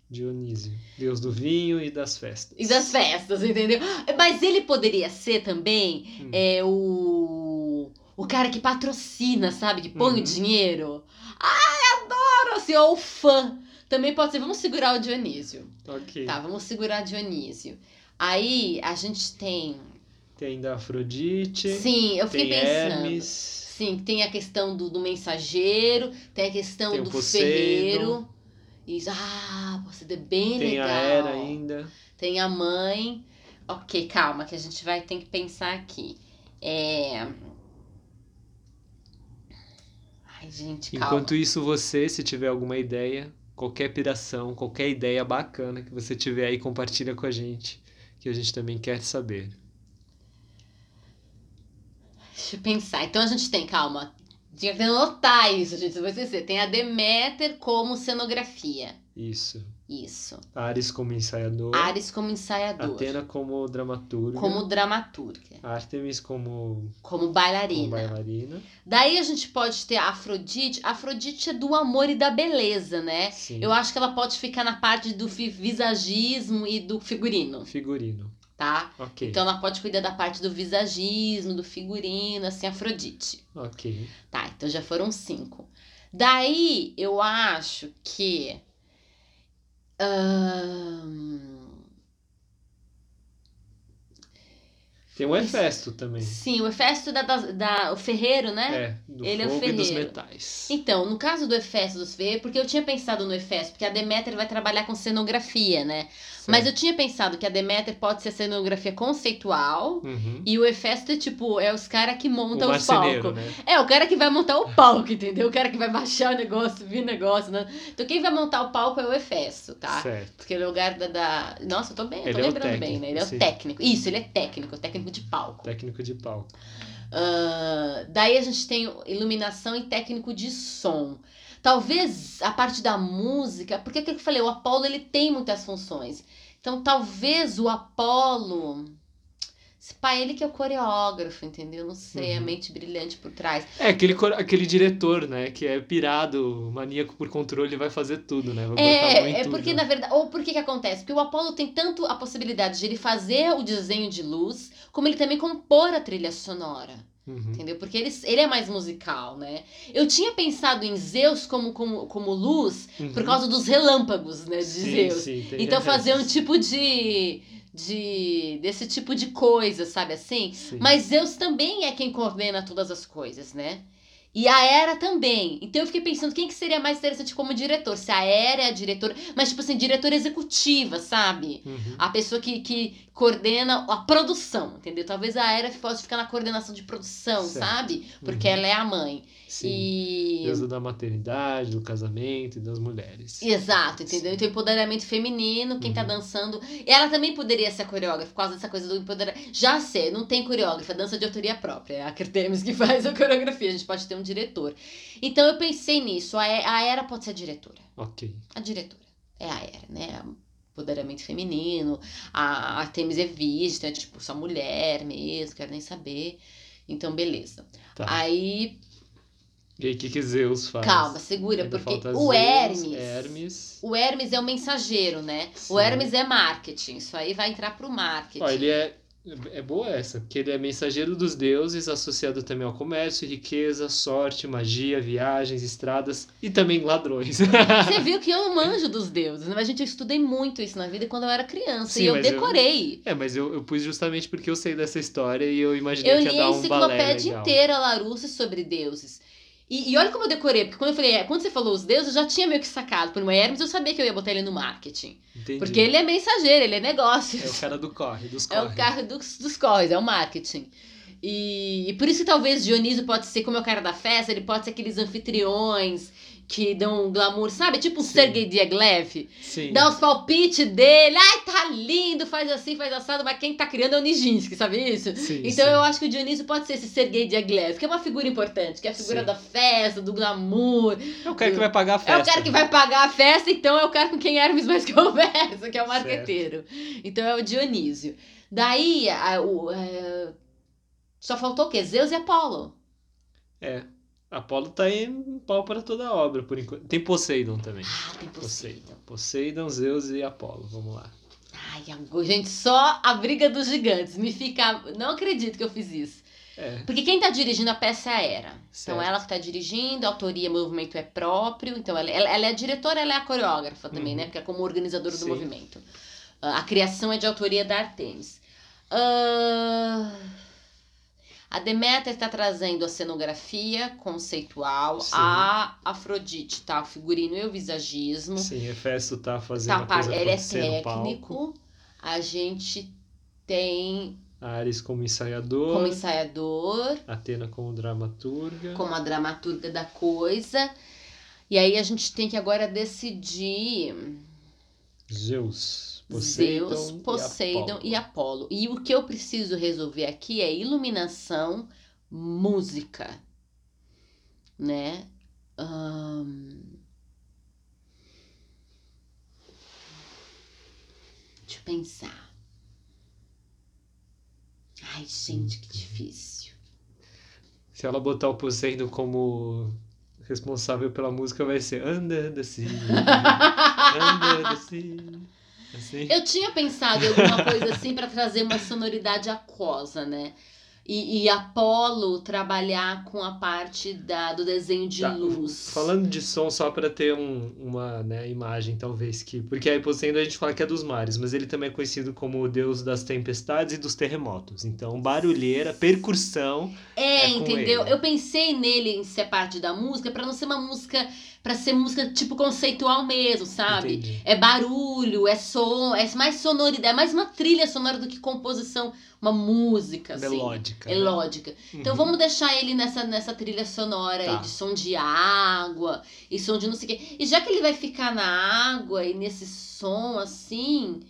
Dionísio, deus do vinho e das festas. E das festas, entendeu? Mas ele poderia ser também Hum. é, o, o cara que patrocina, sabe? Que põe Uhum. o dinheiro. Ai, adoro! Assim, ou o fã. Também pode ser. Vamos segurar o Dionísio. Ok. Tá, vamos segurar Dionísio. Aí a gente tem. Tem ainda a Afrodite. Sim, eu fiquei tem pensando. Hermes. Sim, tem a questão do, do mensageiro, tem a questão Tem do ferreiro. Isso, ah, Poseidon é bem Tem legal. a Hera ainda. Tem a mãe. Ok, calma, que a gente vai ter que pensar aqui. É. Ai, gente, calma. Enquanto isso, você, se tiver alguma ideia, qualquer piração, qualquer ideia bacana que você tiver aí, compartilha com a gente, que a gente também quer saber. Deixa eu pensar. Então a gente tem, calma. Tinha que anotar isso, gente. Esquecer. Tem a Deméter como cenografia. Isso. Isso. Ares como ensaiador. Ares como ensaiador. Atena como dramaturga. Como dramaturga. Artemis como, Como como bailarina. bailarina. Daí a gente pode ter a Afrodite. A Afrodite é do amor e da beleza, né? Sim. Eu acho que ela pode ficar na parte do visagismo e do figurino, Figurino. tá? Ok. Então ela pode cuidar da parte do visagismo, do figurino, assim, Afrodite. Ok. Tá, então já foram cinco. Daí eu acho que. Tem o Hefesto também. sim, o Hefesto da, da, da- o ferreiro, né? É, do Ele é o e dos ferreiro. metais. Então, no caso do Hefesto dos Ferreiros, porque eu tinha pensado no Hefesto, porque a Deméter vai trabalhar com cenografia, né? Mas eu tinha pensado que a Deméter pode ser cenografia conceitual Uhum. e o Hefesto é tipo, é os caras que O montam os marceneiro, palcos. né? É, o cara que vai montar o palco, entendeu? O cara que vai baixar o negócio, o negócio, né? Então quem vai montar o palco é o Hefesto, tá? Certo. Porque é o lugar da, da- Nossa, eu tô bem, eu tô Ele é o lembrando bem, técnico, né? Ele é o sim. técnico. Isso, ele é técnico, técnico de palco. Técnico de palco. Ah, daí a gente tem iluminação e técnico de som. Talvez a parte da música, porque é que eu falei, o Apolo ele tem muitas funções. Então talvez o Apolo, esse pai ele que é o coreógrafo, entendeu? Não sei, a Uhum. mente brilhante por trás. É, aquele, aquele diretor, né? Que é pirado, maníaco por controle, vai fazer tudo, né? Vai a É, é tudo. porque na verdade, ou por que que acontece? Porque o Apolo tem tanto a possibilidade de ele fazer o desenho de luz, como ele também compor a trilha sonora. Uhum. Entendeu? Porque ele, ele é mais musical, né? Eu tinha pensado em Zeus como, como, como luz por Uhum. causa dos relâmpagos, né? De Sim, Zeus. sim, Então fazer um tipo de. de desse tipo de coisa, sabe assim? Sim. Mas Zeus também é quem coordena todas as coisas, né? E a Hera também. Então eu fiquei pensando quem que seria mais interessante como diretor. Se a Hera é a diretora, mas tipo assim, diretora executiva, sabe? Uhum. A pessoa que, que coordena a produção, entendeu? Talvez a Hera possa ficar na coordenação de produção, Certo. sabe? Porque Uhum. ela é a mãe. Sim. E. Deusa da maternidade, do casamento e das mulheres. Exato, entendeu? Sim. Então, empoderamento feminino, quem tá Uhum. dançando. Ela também poderia ser coreógrafa, por causa dessa coisa do empoderamento. Já sei, não tem coreógrafa, é dança de autoria própria. É a Kertemes que *laughs* faz a coreografia, a gente pode ter um diretor. Então, eu pensei nisso. A E- Era pode ser a diretora. Ok. A diretora. É a Era, né? Empoderamento feminino. A Artemis é então é tipo só mulher mesmo, quero nem saber. Então, beleza. Tá. Aí. E aí, o que, que Zeus faz? Calma, segura, Ainda porque o Zeus, Hermes, Hermes. o Hermes é o mensageiro, né? Sim. O Hermes é marketing, isso aí vai entrar pro marketing. Ó, ele é. É boa essa, porque ele é mensageiro dos deuses, associado também ao comércio, riqueza, sorte, magia, viagens, estradas e também ladrões. *laughs* Você viu que eu manjo dos deuses, né? Mas, gente, eu estudei muito isso na vida quando eu era criança. Sim, e eu mas eu- decorei. é, mas eu, eu pus justamente porque eu sei dessa história e eu imaginei Eu, que ia li a dar um balé enciclopédia legal. inteira Larousse sobre deuses. E, e olha como eu decorei, porque quando eu falei, é, quando você falou os deuses, eu já tinha meio que sacado. Por um Hermes, eu sabia que eu ia botar ele no marketing. Entendi. Porque ele é mensageiro, ele é negócios. É o cara do corre, dos *laughs* É corre. o carro dos, dos corres, é o marketing. E, e por isso que talvez Dionísio pode ser, como é o cara da festa, ele pode ser aqueles anfitriões que dão um glamour, sabe? Tipo o. Sergei Diaghilev. Sim. Dá os palpites dele, ai, tá lindo, faz assim, faz assado, mas quem tá criando é o Nijinsky, sabe isso? Sim, Então sim. eu acho que o Dionísio pode ser esse Sergei Diaghilev, que é uma figura importante, que é a figura Sim. da festa, do glamour. É o cara que vai pagar a festa. É o cara que vai pagar a festa, então é o cara com quem Hermes mais *laughs* conversa, que é o marqueteiro. Então é o Dionísio. Daí, a- o, é, só faltou o quê? Zeus e Apolo. É. Apolo tá em pau para toda a obra, por enquanto. Tem Poseidon também. Ah, tem Poseidon. Poseidon. Poseidon, Zeus e Apolo. Vamos lá. Ai, gente, só a briga dos gigantes. Me fica. Não acredito que eu fiz isso. É. Porque quem tá dirigindo a peça é a Hera. Então Certo. ela que tá dirigindo, a autoria, movimento é próprio. Então ela, ela, ela é a diretora, ela é a coreógrafa também, Uhum. né? Porque é como organizadora do Sim. movimento. Ah, A criação é de autoria da Artemis. Ah, a Deméter está trazendo a cenografia conceitual, Sim. a Afrodite tá o figurino e o visagismo. Sim, Hefesto tá fazendo Tá, coisa ele é técnico. A gente tem Ares como ensaiador. como ensaiador, Atena como dramaturga. como a dramaturga da coisa. E aí a gente tem que agora decidir Zeus. Poseidon, Zeus, Poseidon e e Apolo. E o que eu preciso resolver aqui é iluminação, música, né? Ahn, Deixa eu pensar. Ai, gente, que difícil. Se ela botar o Poseidon como responsável pela música, vai ser Under the Sea. Under the Sea. Assim. Eu tinha pensado em alguma coisa assim pra trazer uma sonoridade aquosa, né? E, e Apolo trabalhar com a parte da, do desenho de Tá, luz. Falando de som, só para ter um- uma né, imagem, talvez, que. Porque aí Poseidon a gente fala que é dos mares, mas ele também é conhecido como o deus das tempestades e dos terremotos. Então, barulheira, percussão. É, é com entendeu? ele. Eu pensei nele em ser parte da música pra não ser uma música, Pra ser música tipo conceitual mesmo, sabe? Entendi. É barulho, é som, é mais sonoridade, é mais uma trilha sonora do que composição, uma música, assim. Melódica. né? Melódica. Então Uhum. vamos deixar ele nessa, nessa trilha sonora aí Tá. de som de água e som de não sei o quê. E já que ele vai ficar na água e nesse som assim,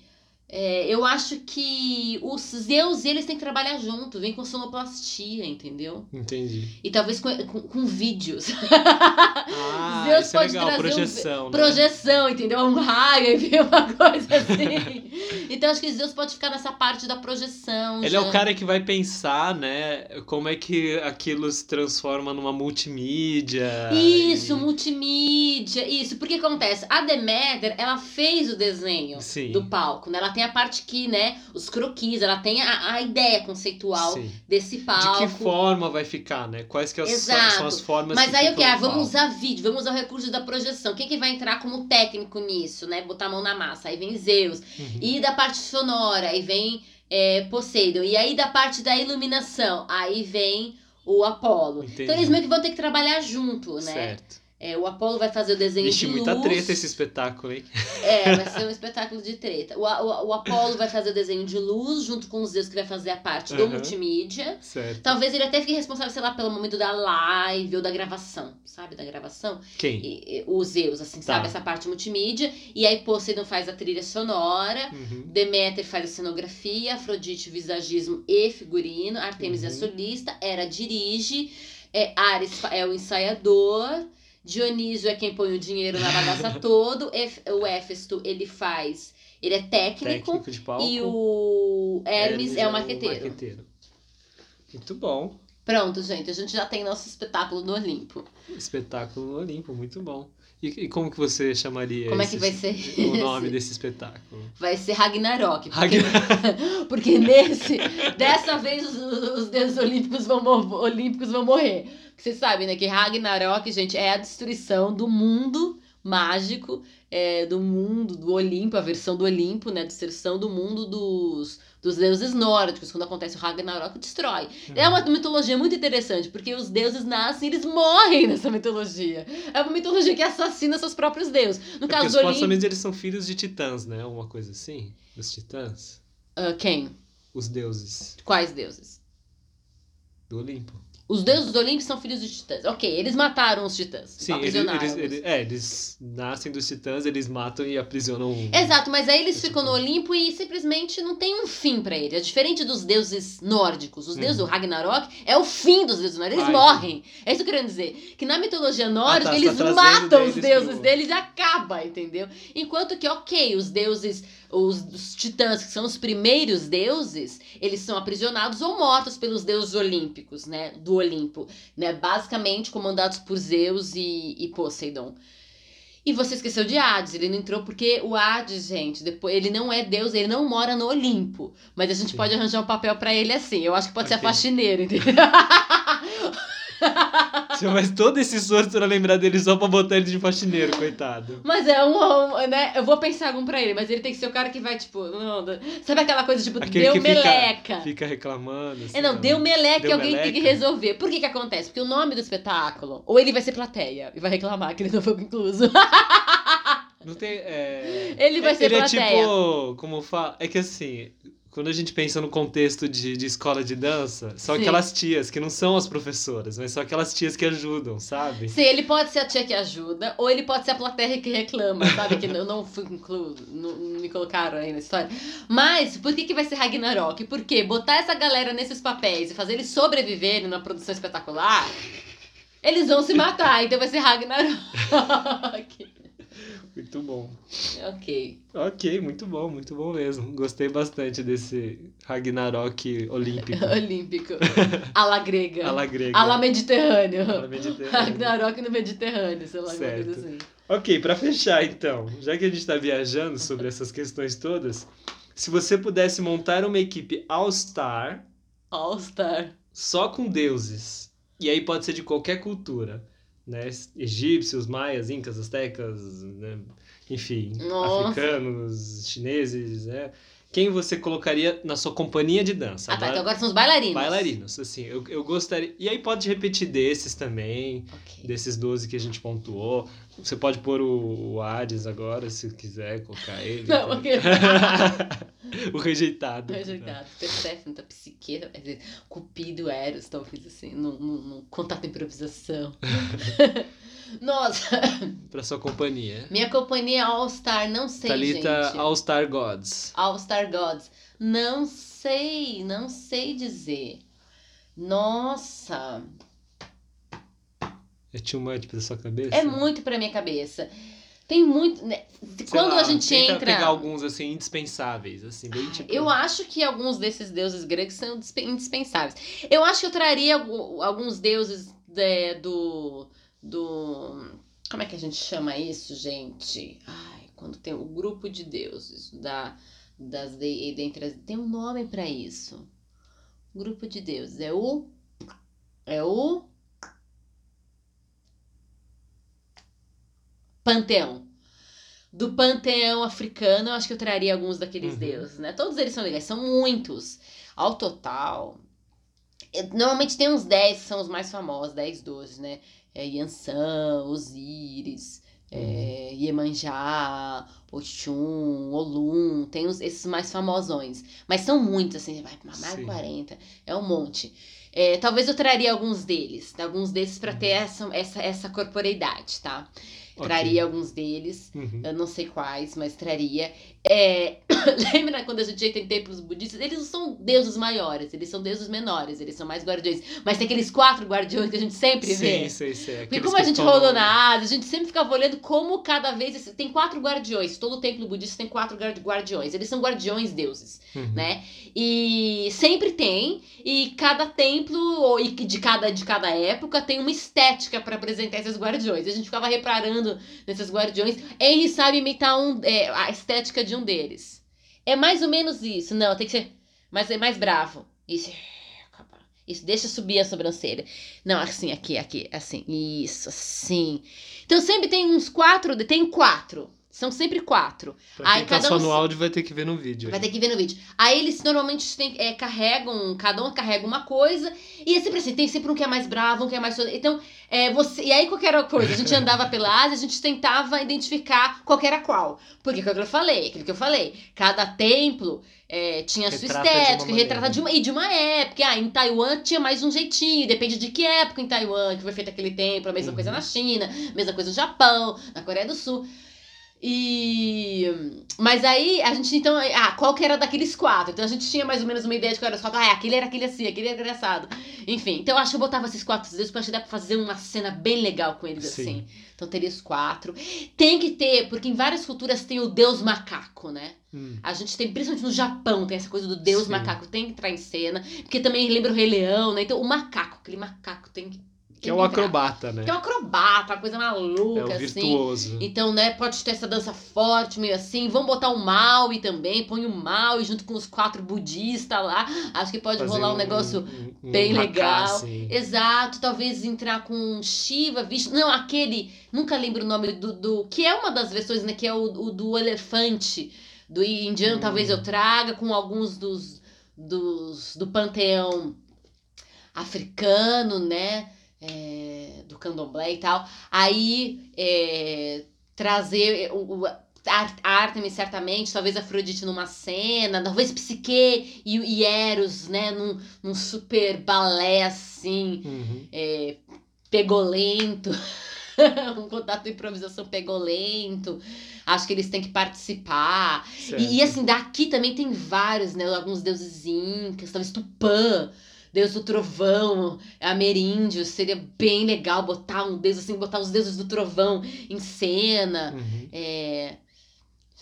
é, eu acho que os Zeus e eles têm que trabalhar junto, vem com sonoplastia, entendeu? Entendi. E talvez com, com, com vídeos. Ah, *laughs* Zeus é pode legal, trazer um projeção, né? Projeção, entendeu? Um raio *laughs* e vem uma coisa assim. então acho que Zeus pode ficar nessa parte da projeção. Ele é já. o cara que vai pensar, né, como é que aquilo se transforma numa multimídia. Isso, e- multimídia, isso. Porque acontece, a Deméter, ela fez o desenho Sim. do palco, né? Ela tem a parte que, né, os croquis, ela tem a, a ideia conceitual Sim. desse palco. De que forma vai ficar, né? Quais que as- Exato. são as formas Mas que aí o que? Ah, no vamos usar vídeo, vamos usar o recurso da projeção. Quem que vai entrar como técnico nisso, né? Botar a mão na massa. Aí vem Zeus. Uhum. E da parte sonora, aí vem é, Poseidon. E aí da parte da iluminação, aí vem o Apolo. Entendi. Então eles meio que vão ter que trabalhar junto, né? Certo. É, o Apolo vai fazer o desenho Vixe, de muita luz. treta esse espetáculo, hein? É, vai *laughs* ser um espetáculo de treta. O, o, o Apolo vai fazer o desenho de luz, junto com os Zeus que vai fazer a parte do multimídia. Certo. Talvez ele até fique responsável, sei lá, pelo momento da live ou da gravação, sabe? Da gravação. Quem? E, e, o Zeus, assim, Tá. sabe? Essa parte multimídia. E aí Poseidon faz a trilha sonora. Uhum. Deméter faz a cenografia, Afrodite, visagismo e figurino, Artemis é Uhum. solista, Hera dirige, é, Ares é o ensaiador, Dionísio é quem põe o dinheiro na bagaça *laughs* todo, o Éfesto ele faz, ele é técnico, Técnico de palco. e o Hermes, é o marqueteiro. marqueteiro. Muito bom. Pronto, gente, a gente já tem nosso espetáculo no Olimpo. Espetáculo no Olimpo, muito bom. E, e como que você chamaria Como é esse- que vai ser? o nome desse espetáculo? Vai ser Ragnarok. Porque, Ragnar- *laughs* porque nesse. Dessa vez os, os deuses olímpicos vão, olímpicos vão morrer. Vocês sabem, né? Que Ragnarok, gente, é a destruição do mundo mágico, é, do mundo, do Olimpo, a versão do Olimpo, né? Destruição do mundo dos, dos deuses nórdicos. Quando acontece o Ragnarok, destrói. É uma mitologia muito interessante, porque os deuses nascem e eles morrem nessa mitologia. É uma mitologia que assassina seus próprios deuses. No É caso do Olimpo. supostamente eles são filhos de titãs, né? Uma coisa assim? Os titãs? Ah, quem? Os deuses Quais deuses? do Olimpo. Os deuses do Olimpo são filhos de titãs. Ok, eles mataram os titãs. Sim, eles, aprisionaram eles, eles- é, eles nascem dos titãs, eles matam e aprisionam um. Exato, mas aí eles ficam no. Olimpo e simplesmente não tem um fim pra eles. É diferente dos deuses nórdicos. Os deuses Uhum. do Ragnarok é o fim dos deuses nórdicos. Eles Ah, morrem. É isso que eu quero dizer. Que na mitologia nórdica, Ah, tá, você eles tá matam os deuses pro- deles e acaba, entendeu? Enquanto que, ok, os deuses, os, os titãs, que são os primeiros deuses, eles são aprisionados ou mortos pelos deuses olímpicos, né? Do Olimpo. Né? Basicamente comandados por Zeus e, e Poseidon. E você esqueceu de Hades, ele não entrou porque o Hades, gente, depois ele não é Deus, ele não mora no Olimpo. Mas a gente Sim. pode arranjar um papel pra ele assim. Eu acho que pode ser Ok. a faxineira, entendeu? *laughs* *laughs* Você faz todo esse esforço pra lembrar dele só pra botar ele de faxineiro, coitado. Mas é um, um, né? Eu vou pensar algum pra ele, mas ele tem que ser o cara que vai, tipo, não, sabe aquela coisa, tipo, Aquele deu que fica- meleca. Fica reclamando. Assim, É, não, deu meleca Deu e alguém tem que meleca. resolver. Por que que acontece? Porque o nome do espetáculo, ou ele vai ser plateia e vai reclamar que ele não foi incluso. Não tem. é, *laughs* Ele vai é- ser Ele é plateia. tipo. Como fala. É que assim. Quando a gente pensa no contexto de, de escola de dança, são Sim. aquelas tias que não são as professoras, mas são aquelas tias que ajudam, sabe? Sim, ele pode ser a tia que ajuda, ou ele pode ser a plateia que reclama, sabe? Que *laughs* eu não fui incluído, não, não me colocaram aí na história. Mas, por que, que vai ser Ragnarok? Porque botar essa galera nesses papéis e fazer eles sobreviverem numa produção espetacular, eles vão se matar, então vai ser Ragnarok. Muito bom. ok. Ok, muito bom, muito bom mesmo. Gostei bastante desse Ragnarok olímpico. *laughs* Olímpico. *laughs* Ala grega. A la grega. Ala Mediterrâneo. A la Mediterrâneo. Ragnarok no Mediterrâneo, sei lá, alguma Certo. coisa assim. Ok, pra fechar então, já que a gente tá viajando sobre essas questões todas, se você pudesse montar uma equipe All-Star All Star. só com deuses, e aí pode ser de qualquer cultura, né? Egípcios, maias, incas, astecas, né? enfim, Nossa. africanos, chineses, né? Quem você colocaria na sua companhia de dança? Ah, tá, então agora são os bailarinos. Bailarinos, assim, eu, eu gostaria. E aí pode repetir desses também, Ok. desses 12 que a gente pontuou. Você pode pôr o, o Hades agora, se quiser colocar ele. Não, porque... *laughs* o rejeitado. Rejeitado. Perséfone, tá psiqueira, Cupido, Eros, talvez assim, num, num, num contato improvisação. *laughs* Nossa, *laughs* Pra sua companhia. minha companhia All Star, não sei, Thalita gente. All Star Gods. All Star Gods. Não sei, não sei dizer. Nossa, É too much pra sua cabeça? é muito pra minha cabeça. Tem muito. né, Quando lá, a gente tenta entra. pegar alguns, assim, indispensáveis, assim, bem tipo... Eu acho que alguns desses deuses gregos são dispe- indispensáveis. Eu acho que eu traria algu- alguns deuses é, do. Do. Como é que a gente chama isso, gente? Ai, quando tem o grupo de deuses da, das de, dentre as, tem um nome pra isso. Grupo de deuses. É o. É o. Panteão. Do panteão africano, eu acho que eu traria alguns daqueles Uhum. deuses, né? Todos eles são legais, são muitos. Ao total. eh, Normalmente tem uns 10 que são os mais famosos, 10, 12, né? É Yansan, Osíris, é, Iemanjá, Oxum, Olum, tem os, esses mais famosões. Mas são muitos, assim, vai mais Sim. 40, é um monte. É, talvez eu traria alguns deles, alguns desses pra ter essa, essa, essa corporeidade, tá? Ok. Traria alguns deles. Uhum. Eu não sei quais, mas traria. É... *coughs* Lembra quando a gente tem templos budistas? Eles não são deuses maiores, eles são deuses menores, eles são mais guardiões. Mas tem aqueles quatro guardiões que a gente sempre vê. Sim, sei. Porque Aqueles como a gente rodou na Ásia, a gente sempre ficava olhando como cada vez. Tem quatro guardiões. Todo templo budista tem quatro guardi- guardiões. Eles são guardiões deuses, Uhum. né? E sempre tem. E cada templo, ou e de cada, de cada época, tem uma estética para apresentar esses guardiões. A gente ficava reparando nesses guardiões. Henry sabe imitar um, é, a estética de um deles. É mais ou menos isso. Não, tem que ser mais, é mais bravo. Isso. Isso, deixa subir a sobrancelha. Não, assim, aqui, aqui, assim. Isso, assim. Então sempre tem uns quatro, tem quatro. São sempre quatro. Pra Aí quem tá só um no áudio vai ter que ver no vídeo. Vai ter que ver no vídeo. Aí eles normalmente tem, é, carregam, cada um carrega uma coisa, e é sempre assim, tem sempre um que é mais bravo, um que é mais. Então, é, você. E aí, qualquer coisa, a gente *laughs* andava pela Ásia, a gente tentava identificar qual era qual. Porque aquilo que eu falei, aquilo que eu falei. Cada templo é, tinha a sua Retrata uma estética, retrata de uma, e de uma época. Ah, em Taiwan tinha mais um jeitinho, depende de que época em Taiwan que foi feito aquele templo, a mesma Uhum. coisa na China, mesma coisa no Japão, na Coreia do Sul. E. Mas aí a gente então. Ah, qual que era daqueles quatro? Então a gente tinha mais ou menos uma ideia de qual era os quatro. Ah, aquele era aquele assim, aquele era engraçado. Enfim, então eu acho que eu botava esses quatro acho que dá pra fazer uma cena bem legal com eles Sim. assim. Então teria os quatro. Tem que ter, porque em várias culturas tem o deus macaco, né? Hum. A gente tem, principalmente no Japão, tem essa coisa do deus Sim. macaco, tem que entrar em cena. Porque também lembra o Rei Leão, né? Então o macaco, aquele macaco tem que. Que é o acrobata, né? Que é um acrobata, uma coisa É maluca, o assim. virtuoso. Então, né, pode ter essa dança forte, meio assim. Vamos botar o Maui também, põe o Maui junto com os quatro budistas lá. Acho que pode Fazer rolar um negócio um- um bem haka, legal. assim. Exato, talvez entrar com Shiva, Vishnu. Não, aquele. Nunca lembro o nome do. do que é uma das versões, né? Que é o, o do elefante. Do indiano, Hum. talvez eu traga, com alguns dos. dos do panteão africano, né? É, do candomblé e tal. Aí é, trazer o, o- a Artemis, certamente, talvez Afrodite numa cena, talvez Psique e, e Eros, né? Num, num super balé assim, Uhum. é, pegolento. *laughs* um contato de improvisação pegolento. Acho que eles têm que participar. E, e, assim, daqui também tem vários, né? Alguns deuses incas, talvez Tupã, deus do trovão, ameríndio. Seria bem legal botar um deus assim, botar os deuses do trovão em cena. Uhum. É.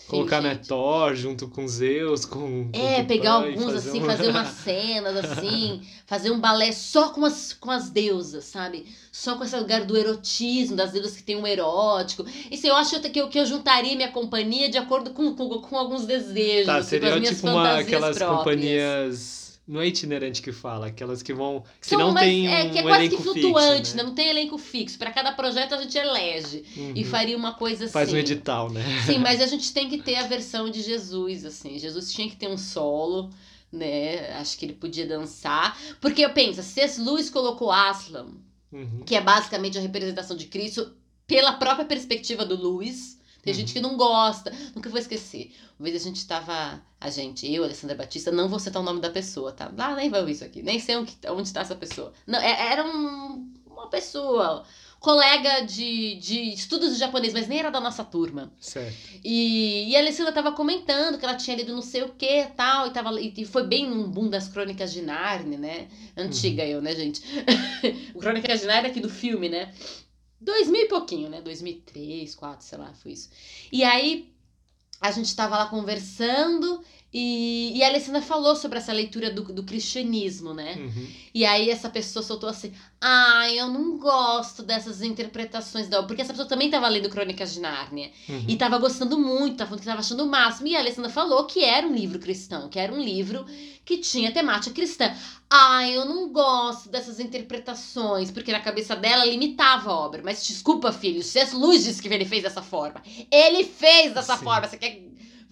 Colocar né, Thor junto com Zeus, com. É, pegar alguns assim, um- fazer umas *laughs* cenas assim, fazer um balé só com as, com as deusas, sabe? Só com esse lugar do erotismo, das deusas que tem um erótico. Isso eu acho que eu, que eu juntaria minha companhia de acordo com, com, com alguns desejos, Tá, assim, com seria as minhas tipo uma, fantasias aquelas próprias. companhias. Não é itinerante que fala, aquelas que vão. Que São não tem um, é, que é um quase que flutuante, fixo, né? né? Não tem elenco fixo. Para cada projeto a gente elege e Uhum. faria uma coisa assim. Faz um edital, né? Sim, mas a *laughs* gente tem que ter a versão de Jesus, assim. Jesus tinha que ter um solo, né? Acho que ele podia dançar. Porque eu penso, C.S. Lewis colocou Aslan, Uhum. que é basicamente a representação de Cristo, pela própria perspectiva do Lewis. Tem Uhum. gente que não gosta, nunca vou esquecer. Uma vez a gente tava, a gente, eu, Alessandra Batista, não vou citar o nome da pessoa, tá? Lá nem vai ouvir isso aqui, nem sei onde, onde está essa pessoa. Não, é- era um- uma pessoa, colega de, de estudos de japonês, mas nem era da nossa turma. Certo. E, e a Alessandra tava comentando que ela tinha lido não sei o que tal, e, tava, e e foi bem num boom das crônicas de Narnia, né? Antiga eu, né, gente? o *laughs* Crônicas de Narnia aqui do filme, né? 2000 e pouquinho, né? 2003, 2004, sei lá, foi isso. E aí a gente tava lá conversando e, e a Alessandra falou sobre essa leitura do, do cristianismo, né? Uhum. E aí essa pessoa soltou assim: Ah, eu não gosto dessas interpretações da. Porque essa pessoa também tava lendo Crônicas de Nárnia. Uhum. E tava gostando muito, tava falando que tava achando o máximo. E a Alessandra falou que era um livro cristão, que era um livro que tinha temática cristã. Ah, eu não gosto dessas interpretações, porque na cabeça dela limitava a obra. Mas desculpa, filho, C.S. Lewis disse que ele fez dessa forma. Ele fez dessa Sim. forma. Você quer.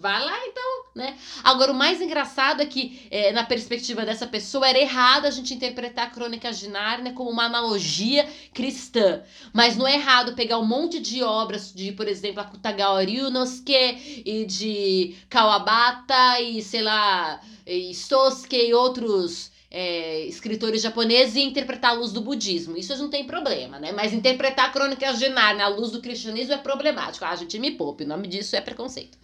Vai lá então, né? Agora, o mais engraçado é que, é, na perspectiva dessa pessoa, era errado a gente interpretar Crônicas de Nárnia como uma analogia cristã. Mas não é errado pegar um monte de obras de, por exemplo, Akutagawa Ryunosuke e de Kawabata e, sei lá, e Sosuke e outros é, escritores japoneses e interpretar a luz do budismo. Isso não tem problema, né? Mas interpretar crônicas de Nárnia à luz do cristianismo é problemático. Ah, gente, me poupe. O nome disso é preconceito.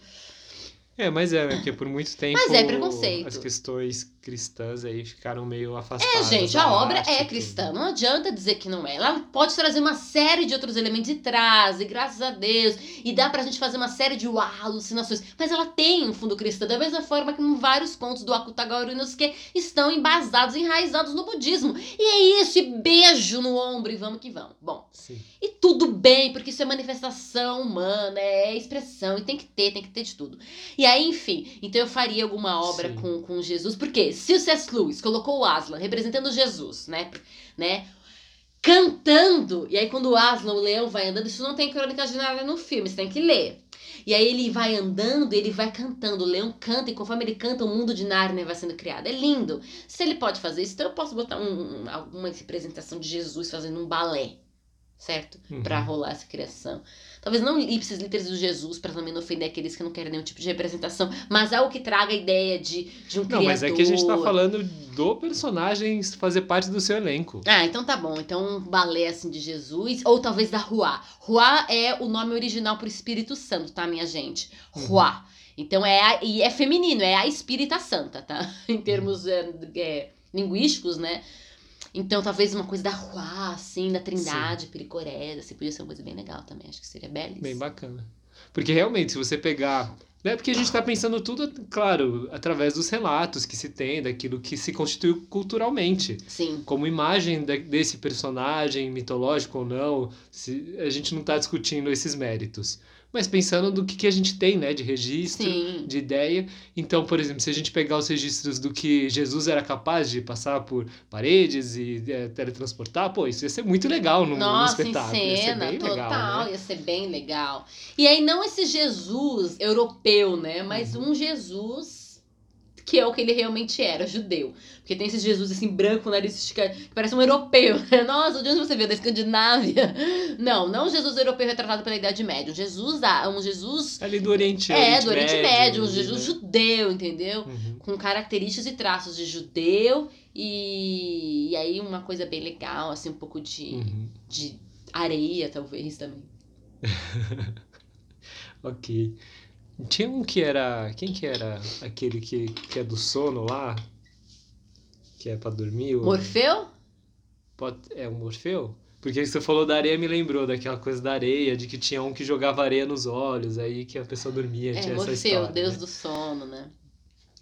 É, mas é, porque por muito tempo Mas é preconceito. as questões cristãs aí ficaram meio afastadas. É, gente, a obra é e cristã. Não adianta dizer que não é. Ela pode trazer uma série de outros elementos e traz, e graças a Deus. E dá pra gente fazer uma série de uau, alucinações. Mas ela tem um fundo cristão, da mesma forma que vários contos do Akutagawa Inosuke estão embasados, enraizados no budismo. E é isso, e beijo no ombro, e vamos que vamos. Bom, Sim. e tudo bem, porque isso é manifestação humana, é expressão, e tem que ter, tem que ter de tudo. E aí, enfim, então eu faria alguma obra Sim. com, com Jesus, porque se o C.S. Lewis colocou o Aslan representando Jesus, né, né, cantando, e aí quando o Aslan, o leão, vai andando, isso não tem crônica de nada no filme, você tem que ler. E aí ele vai andando, ele vai cantando, o leão canta, e conforme ele canta, o mundo de Nárnia vai sendo criado. É lindo. Se ele pode fazer isso, então eu posso botar um, um- alguma representação de Jesus fazendo um balé, certo? Uhum. Pra rolar essa criação. Talvez não ipsis literis do Jesus, pra também não ofender aqueles que não querem nenhum tipo de representação, mas algo que traga a ideia de, de um Não, criador. mas é que a gente tá falando do personagem fazer parte do seu elenco. Ah, então tá bom. Então um balé assim de Jesus, ou talvez da Ruá. Ruá é o nome original pro Espírito Santo, tá, minha gente? Uhum. Ruá. Então é a, e é feminino, é a Espírita Santa, tá? *laughs* Em termos é, é, linguísticos, né? Então talvez uma coisa da Ruá, assim, da Trindade, Pericorés, assim, podia ser uma coisa bem legal também. Acho que seria belíssimo. Bem bacana. Porque realmente, se você pegar. Né, porque a gente tá pensando tudo, claro, através dos relatos que se tem, daquilo que se constituiu culturalmente. Sim. Como imagem da- desse personagem, mitológico ou não, se, a gente não tá discutindo esses méritos. Mas pensando do que, que a gente tem, né, de registro, Sim. de ideia. Então, por exemplo, se a gente pegar os registros do que Jesus era capaz de passar por paredes e é, teletransportar, pô, isso ia ser muito legal no Nossa, em espetáculo. ia ser cena, bem total, legal, né? ia ser bem legal. E aí, não esse Jesus europeu, né? Mas Uhum. um Jesus que é o que ele realmente era, judeu. Porque tem esse Jesus assim, branco, nariz esticado, que parece um europeu. né? *laughs* Nossa, de onde você veio? Da Escandinávia? *laughs* Não, não Jesus europeu retratado pela Idade Média. Um Jesus, da- um Jesus... Ali do Oriente, É, do Oriente Médio, um Jesus né? judeu, entendeu? Uhum. com características e traços de judeu e, e aí uma coisa bem legal, assim, um pouco de, Uhum. de areia, talvez, também. *laughs* Ok. Tinha um que era. Quem que era aquele que, que é do sono lá? Que é pra dormir? o- Morfeu? Pode- É o Morfeu? Porque você falou da areia, me lembrou daquela coisa da areia, de que tinha um que jogava areia nos olhos, aí que a pessoa dormia, É, tinha essa Morfeu, história. deus né? do sono, né?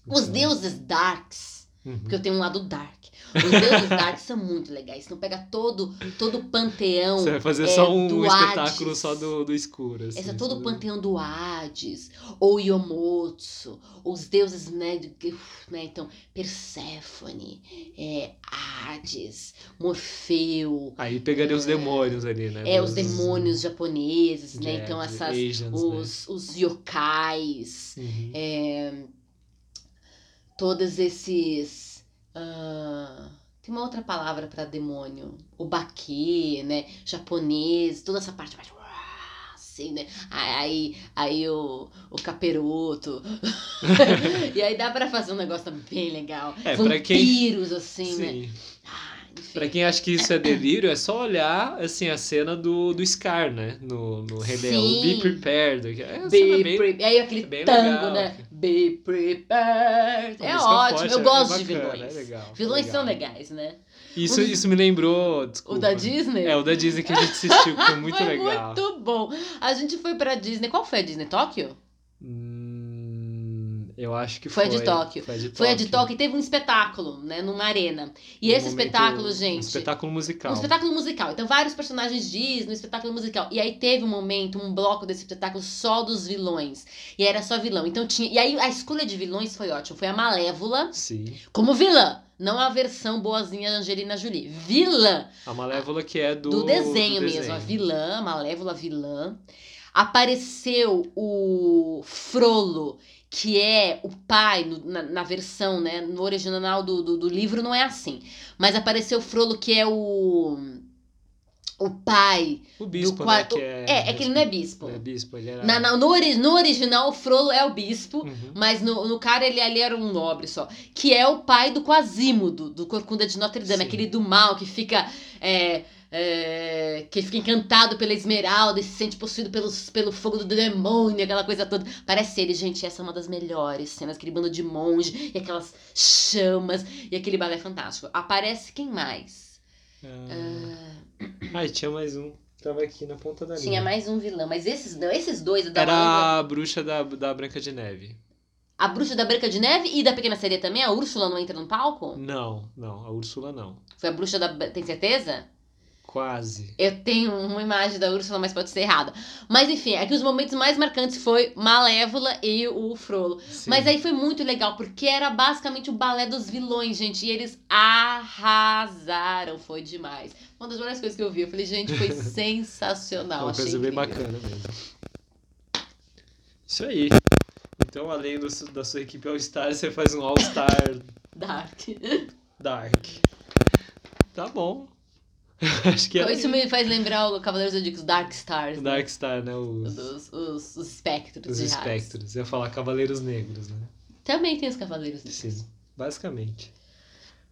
Os deuses darks, uhum. porque eu tenho um lado dark. Os deuses darks são muito legais. Então pega todo, todo o panteão. Você vai fazer é, só um do espetáculo Hades. só do, do escuro. Assim, Esse é todo o do- panteão do Hades, ou Yomotsu, os deuses, né, que- né então, Perséfone, é, Hades, Morfeu, Aí pegaria os demônios ali, né? é, os dos- demônios japoneses, né, é, então essas, Asians, os, os yokais, né? Uhum. é, todos esses... ah, tem uma outra palavra para demônio. O baque, né? Japonês, toda essa parte mais. Assim, né? Aí, aí o, o caperoto. *laughs* e aí dá pra fazer um negócio bem legal. É, pra quem- Vampiros, assim, né? Sim. Ah, enfim. Pra quem acha que isso é delírio, é só olhar assim, a cena do, do Scar, né? No, no Rei Leão. Be Prepared. É cena Be bem... pre- Aí aquele bem tango, legal. né? Be prepared. É ótimo, forte, eu é gosto de bacana, vilões. É legal, Vilões legal. são legais, né? Isso, isso me lembrou. Desculpa. O da Disney? É, o da Disney que a gente assistiu, que foi *laughs* muito foi legal. muito bom. A gente foi pra Disney. Qual foi a Disney? Tóquio? Hum, eu acho que Foi foi. a de Tóquio. Foi a de Foi a de Tóquio e teve um espetáculo, né? Numa arena. E Um esse momento- espetáculo, Um gente. espetáculo musical. Um espetáculo musical. Então, vários personagens Disney, um espetáculo musical. E aí teve um momento, um bloco desse espetáculo só dos vilões. E era só vilão. Então tinha. E aí a escolha de vilões foi ótima. Foi a Malévola Sim. como vilã. Não a versão boazinha da Angelina Jolie. Vilã. A Malévola que é do. do desenho do mesmo, a vilã, a malévola vilã. Apareceu o Frollo, que é o pai, no- na, na versão, né? No original do, do, do livro não é assim. Mas apareceu o Frollo, que é o. o pai. O bispo, qua- né? Que é, É, é que ele não é bispo. Não é bispo, ele era... Na, na- no, ori- no original, o Frollo é o bispo, Uhum. mas no, no cara ele ali era um nobre só. Que é o pai do Quasímodo, do Corcunda de Notre Dame, Sim. aquele do mal que fica. é, é, que fica encantado pela esmeralda e se sente possuído pelos, pelo fogo do demônio, aquela coisa toda. Parece ele, gente. Essa é uma das melhores cenas, aquele bando de monge e aquelas chamas e aquele balé fantástico. Aparece quem mais? Ah... Ai, tinha mais um. Tava aqui na ponta da Tinha linha. mais um vilão, mas esses, não, esses dois da Era a bruxa da, da Branca de Neve. A bruxa da Branca de Neve e da Pequena Sereia também? A Úrsula não entra no palco? Não, não, a Úrsula não. Foi a bruxa da. Tem certeza? Quase. Eu tenho uma imagem da Úrsula, mas pode ser errada. Mas enfim, aqui os momentos mais marcantes foi Malévola e o Frollo. Sim. Mas aí foi muito legal, porque era basicamente o balé dos vilões, gente. E eles arrasaram, foi demais. Uma das melhores coisas que eu vi. Eu falei, gente, foi *laughs* sensacional. Uma coisa bem incrível. bacana mesmo. Isso aí. Então, além do, da sua equipe All-Star, você faz um All-Star *laughs* Dark. Dark. Tá bom. *laughs* Acho que é Isso me faz lembrar o Cavaleiros Zodíacos Dark Stars. o né? Dark Star, né? Os, Os, os, os espectros os espectros. Eu ia falar Cavaleiros Negros, né? Também tem os Cavaleiros Negros. Sim, basicamente.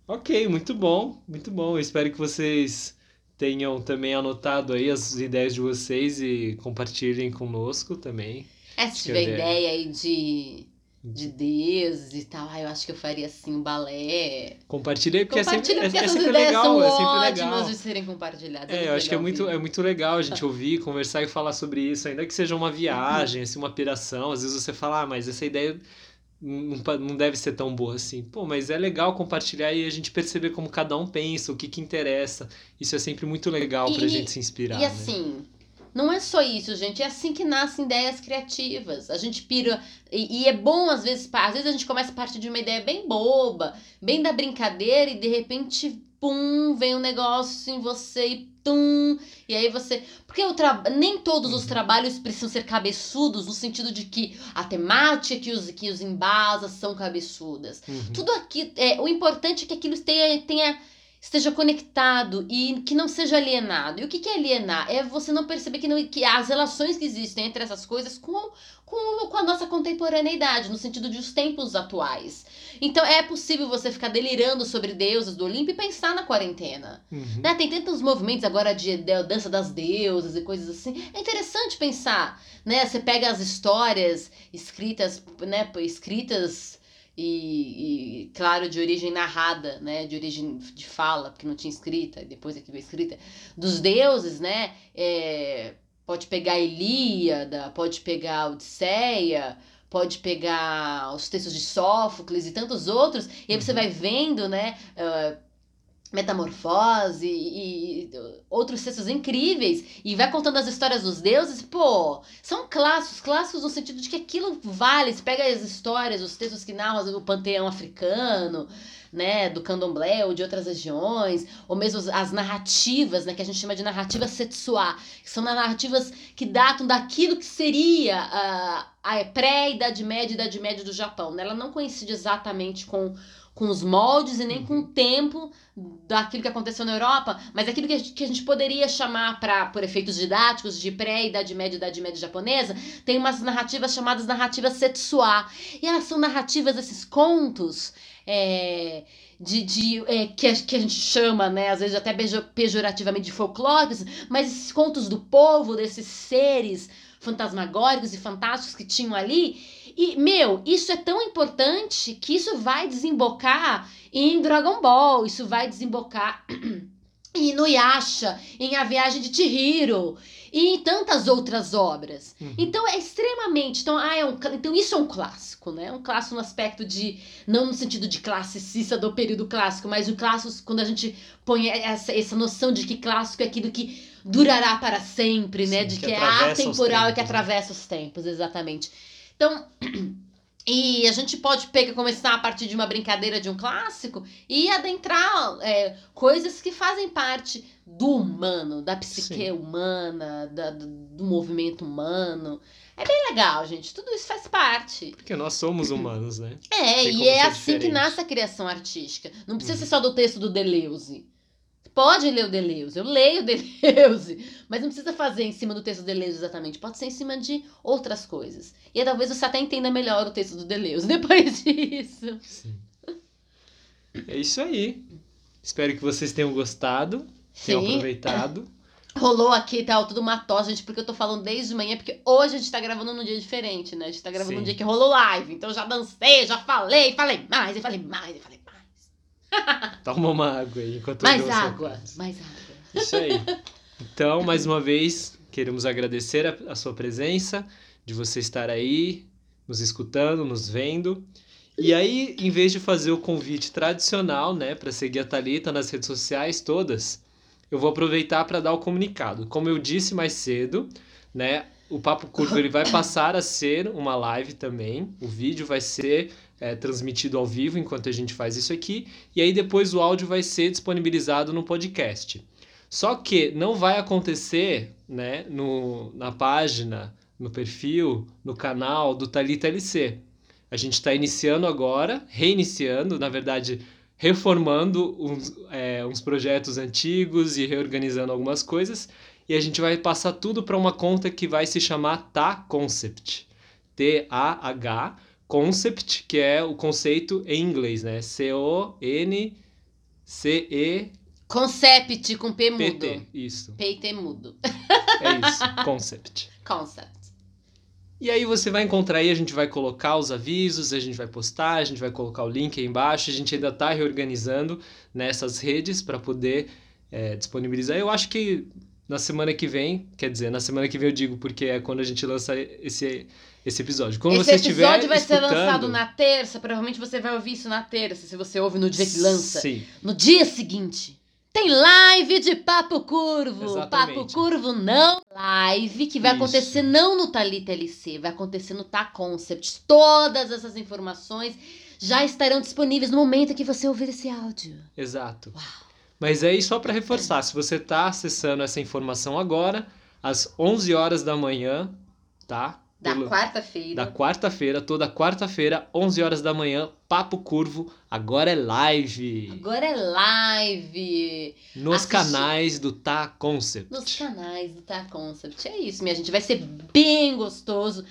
Ok, muito bom, muito bom. Eu espero que vocês tenham também anotado aí as ideias de vocês e compartilhem conosco também. É, se tiver dei. ideia aí de, de deuses e tal, ah, eu acho que eu faria assim um balé. Compartilhei porque Compartilha, é porque sempre, é, é essas sempre ideias legal, são é sempre ótimas legal. de serem compartilhadas. É, eu acho que é muito, é muito legal a gente *laughs* ouvir, conversar e falar sobre isso, ainda que seja uma viagem, assim, uma piração. Às vezes você fala, ah, mas essa ideia não, não deve ser tão boa assim. Pô, mas é legal compartilhar e a gente perceber como cada um pensa, o que que interessa. Isso é sempre muito legal pra E- gente se inspirar, E né? assim, não é só isso, gente. É assim que nascem ideias criativas. A gente pira. E, e é bom, às vezes, às vezes a gente começa a partir de uma ideia bem boba, bem da brincadeira, e de repente, pum, vem um negócio em você e tum. E aí você. Porque o tra... nem todos os Uhum. trabalhos precisam ser cabeçudos, no sentido de que a temática que os, que os embasa são cabeçudas. Uhum. Tudo aqui, é, o importante é que aquilo tenha, tenha esteja conectado e que não seja alienado. E o que, que é alienar? É você não perceber que, não, que as relações que existem entre essas coisas com, com, com a nossa contemporaneidade, no sentido de os tempos atuais. Então é possível você ficar delirando sobre deuses do Olimpo e pensar na quarentena. Uhum. Né? Tem tantos movimentos agora de, de dança das deusas e coisas assim. É interessante pensar, né? Você pega as histórias escritas, né? Escritas e, e, claro, de origem narrada, né? De origem de fala, porque não tinha escrita, e depois é que veio escrita, dos deuses, né? É, pode pegar a Ilíada, pode pegar a Odisseia, pode pegar os textos de Sófocles e tantos outros, e aí você Uhum. vai vendo, né? ah, Metamorfose e, outros textos incríveis e vai contando as histórias dos deuses, pô, são clássicos, clássicos no sentido de que aquilo vale, você pega as histórias, os textos que narram o panteão africano, né, do candomblé ou de outras regiões, ou mesmo as- as narrativas, né, que a gente chama de narrativas setsuá, que são narrativas que datam daquilo que seria a, a pré-idade média idade média do Japão, né? Ela não coincide exatamente com com os moldes e nem com o tempo daquilo que aconteceu na Europa, mas aquilo que a gente, que a gente poderia chamar, pra, por efeitos didáticos, de pré-idade média e idade média japonesa, tem umas narrativas chamadas narrativas setsuá. E elas são narrativas, esses contos, é, de, de, é, que, a, que a gente chama, né, às vezes até pejo- pejorativamente de folclóricos, mas esses contos do povo, desses seres fantasmagóricos e fantásticos que tinham ali. E, meu, isso é tão importante que isso vai desembocar em Dragon Ball, isso vai desembocar *clears throat* em Inuyasha, em A Viagem de Chihiro e em tantas outras obras. Uhum. Então é extremamente, então, ah, é um, então isso é um clássico, né? Um clássico no aspecto de não no sentido de classicista do período clássico, mas o clássico quando a gente põe essa, essa noção de que clássico é aquilo que durará para sempre, né? Sim, de que que, é atemporal e que tempos, né? atravessa os tempos, exatamente. Então, *clears throat* e a gente pode pegar, começar a partir de uma brincadeira de um clássico e adentrar é, coisas que fazem parte do humano, da psique Sim. humana, da- do, movimento humano. É bem legal, gente. Tudo isso faz parte. Porque nós somos humanos, né? É, e é assim que diferente. nasce a criação artística. Não precisa Uhum. ser só do texto do Deleuze. Pode ler o Deleuze, eu leio o Deleuze, *laughs* mas não precisa fazer em cima do texto do Deleuze exatamente, pode ser em cima de outras coisas. E aí, talvez você até entenda melhor o texto do Deleuze *laughs* depois disso. Sim. É isso aí. Espero que vocês tenham gostado, tenham Sim. aproveitado. *coughs* Rolou aqui, tá, tudo uma tosse, gente, porque eu tô falando desde de manhã, porque hoje a gente tá gravando num dia diferente, né? A gente tá gravando Sim. num dia que rolou live, então eu já dancei, já falei, falei mais, e falei mais, e falei mais. *laughs* Toma uma água aí enquanto eu Mais seu água, mais água. Isso aí. Então, mais uma vez, queremos agradecer a, a sua presença, de você estar aí, nos escutando, nos vendo. E aí, em vez de fazer o convite tradicional, né, para seguir a Thalita nas redes sociais todas, eu vou aproveitar para dar o comunicado. Como eu disse mais cedo, né, o Papo Curvo ele vai passar a ser uma live também. O vídeo vai ser é, transmitido ao vivo enquanto a gente faz isso aqui. E aí depois o áudio vai ser disponibilizado no podcast. Só que não vai acontecer né, no, na página, no perfil, no canal do Talita LC. A gente está iniciando agora, reiniciando, na verdade, reformando uns, é, uns projetos antigos e reorganizando algumas coisas. E a gente vai passar tudo para uma conta que vai se chamar Ta Concept. T-A-H Concept, que é o conceito em inglês, né? C-O-N-C-E-P-T. Concept com P mudo. Isso, P e T mudo. é isso, *laughs* Concept. Concept. E aí você vai encontrar aí, a gente vai colocar os avisos, a gente vai postar, a gente vai colocar o link aí embaixo, a gente ainda está reorganizando nessas redes para poder é, disponibilizar. Eu acho que na semana que vem, quer dizer, na semana que vem eu digo porque é quando a gente lança esse, esse episódio. Quando Esse você episódio vai ser escutando- lançado na terça, provavelmente você vai ouvir isso na terça, se você ouve no dia que lança. Sim, No dia seguinte, tem live de Papo Curvo. Exatamente. Papo Curvo não live, que vai Isso. acontecer não no Talita LC, vai acontecer no Ta Concept. Todas essas informações já estarão disponíveis no momento que você ouvir esse áudio. exato. Uau. Mas aí só para reforçar, se você está acessando essa informação agora, às 11 horas da manhã, tá? Da quarta-feira. da quarta-feira, toda quarta-feira, 11 horas da manhã, Papo Curvo, agora é live. Agora é live Nos Assistir. canais do Tá Concept. nos canais do Ta Concept. É isso, minha gente. Vai ser bem gostoso.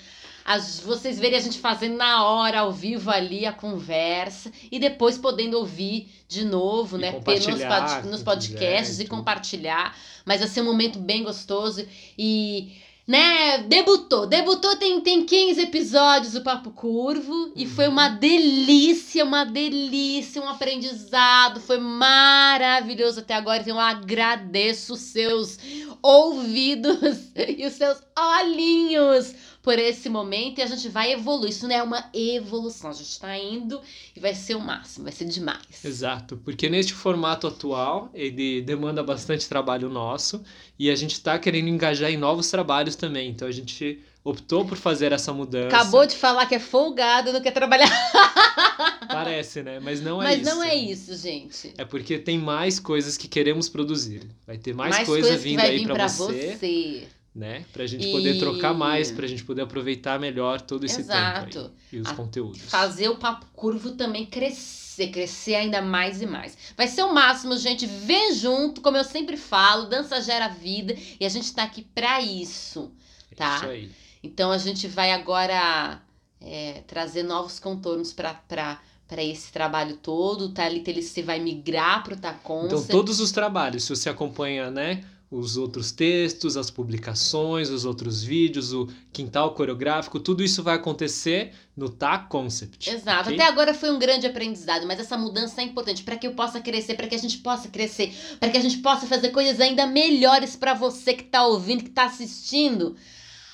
As, vocês verem a gente fazendo na hora, ao vivo ali, a conversa. E depois podendo ouvir de novo, E né? Nos, compartilhar pod- nos podcasts quiser e e tudo. compartilhar. Mas vai ser um momento bem gostoso. E, né, debutou. Debutou tem, tem 15 episódios o Papo Curvo. E Uhum. foi uma delícia, uma delícia, um aprendizado. Foi maravilhoso até agora. Então eu agradeço os seus ouvidos *laughs* e os seus olhinhos por esse momento e a gente vai evoluir. Isso não é uma evolução, a gente tá indo e vai ser o máximo, vai ser demais. Exato, porque neste formato atual ele demanda bastante trabalho nosso e a gente está querendo engajar em novos trabalhos também. Então a gente optou por fazer essa mudança. Acabou de falar que é folgado, não quer trabalhar. *laughs* Parece, né? Mas não é Mas isso. não é isso, gente. É porque tem mais coisas que queremos produzir. Vai ter mais, Mais coisa vindo aí para você, você. Né? Pra gente E- poder trocar mais, pra gente poder aproveitar melhor todo esse Exato. tempo aí, e os A- conteúdos. Fazer o papo curvo também crescer, crescer ainda mais e mais. Vai ser o máximo, gente. Vem junto, como eu sempre falo, dança gera vida e a gente tá aqui pra isso. tá? Isso aí. Então a gente vai agora é, trazer novos contornos para esse trabalho todo. O Thalita LC vai migrar para o Taconsa. Então, todos os trabalhos, se você acompanha, né, os outros textos, as publicações, os outros vídeos, o quintal coreográfico, tudo isso vai acontecer no Tá Concept. Exato. ok? Até agora foi um grande aprendizado, mas essa mudança é importante para que eu possa crescer, para que a gente possa crescer, para que a gente possa fazer coisas ainda melhores para você que tá ouvindo, que tá assistindo.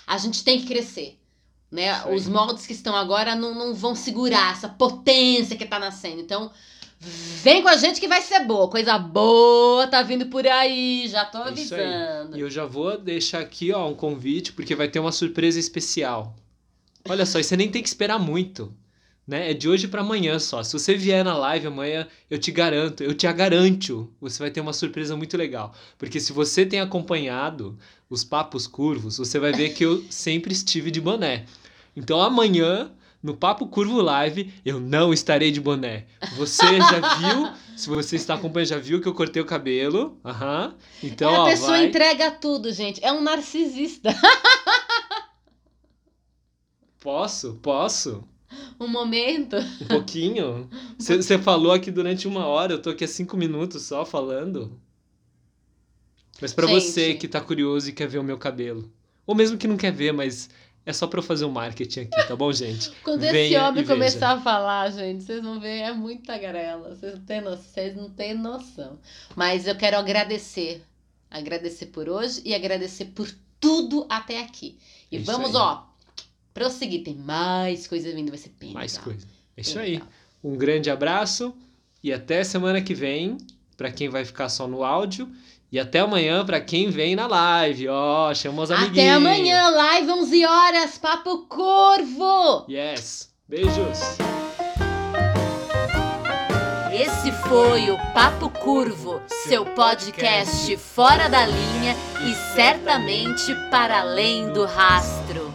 A gente tem que crescer. Né? Os moldes que estão agora não, não vão segurar essa potência que tá nascendo. Então, vem com a gente que vai ser boa. Coisa boa tá vindo por aí. Já tô aí. avisando. E eu já vou deixar aqui, ó, um convite, porque vai ter uma surpresa especial. Olha só, e você nem tem que esperar muito, né? É de hoje para amanhã só. Se você vier na live amanhã, eu te garanto, eu te garanto, você vai ter uma surpresa muito legal. Porque se você tem acompanhado os papos curvos, você vai ver que eu sempre estive de boné. Então amanhã no Papo Curvo Live eu não estarei de boné. Você já *laughs* viu? Se você está acompanhando, já viu que eu cortei o cabelo. Aham. Então, a ó, pessoa vai. entrega tudo, gente. É um narcisista. *laughs* Posso? Posso? Um momento. Um pouquinho? Você falou aqui durante uma hora, eu tô aqui há cinco minutos só falando. Mas Gente. você que tá curioso e quer ver o meu cabelo. Ou mesmo que não quer ver, mas é só pra eu fazer o marketing aqui, tá bom, gente? *laughs* Quando esse Venha homem e veja. começar a falar, gente, vocês vão ver, é muita garela. Vocês não têm noção. Vocês não têm noção. Mas eu quero agradecer. Agradecer por hoje e agradecer por tudo até aqui. E É isso vamos, aí. ó, prosseguir. Tem mais coisa vindo, vai ser bem Mais legal. coisa. É isso aí. Um grande abraço e até semana que vem, pra quem vai ficar só no áudio. E até amanhã pra quem vem na live. Ó, chama os amiguinhos. Até amanhã, live 11 horas, Papo Corvo! Yes. Beijos. Esse foi o Papo Curvo, seu podcast fora da linha e certamente para além do rastro.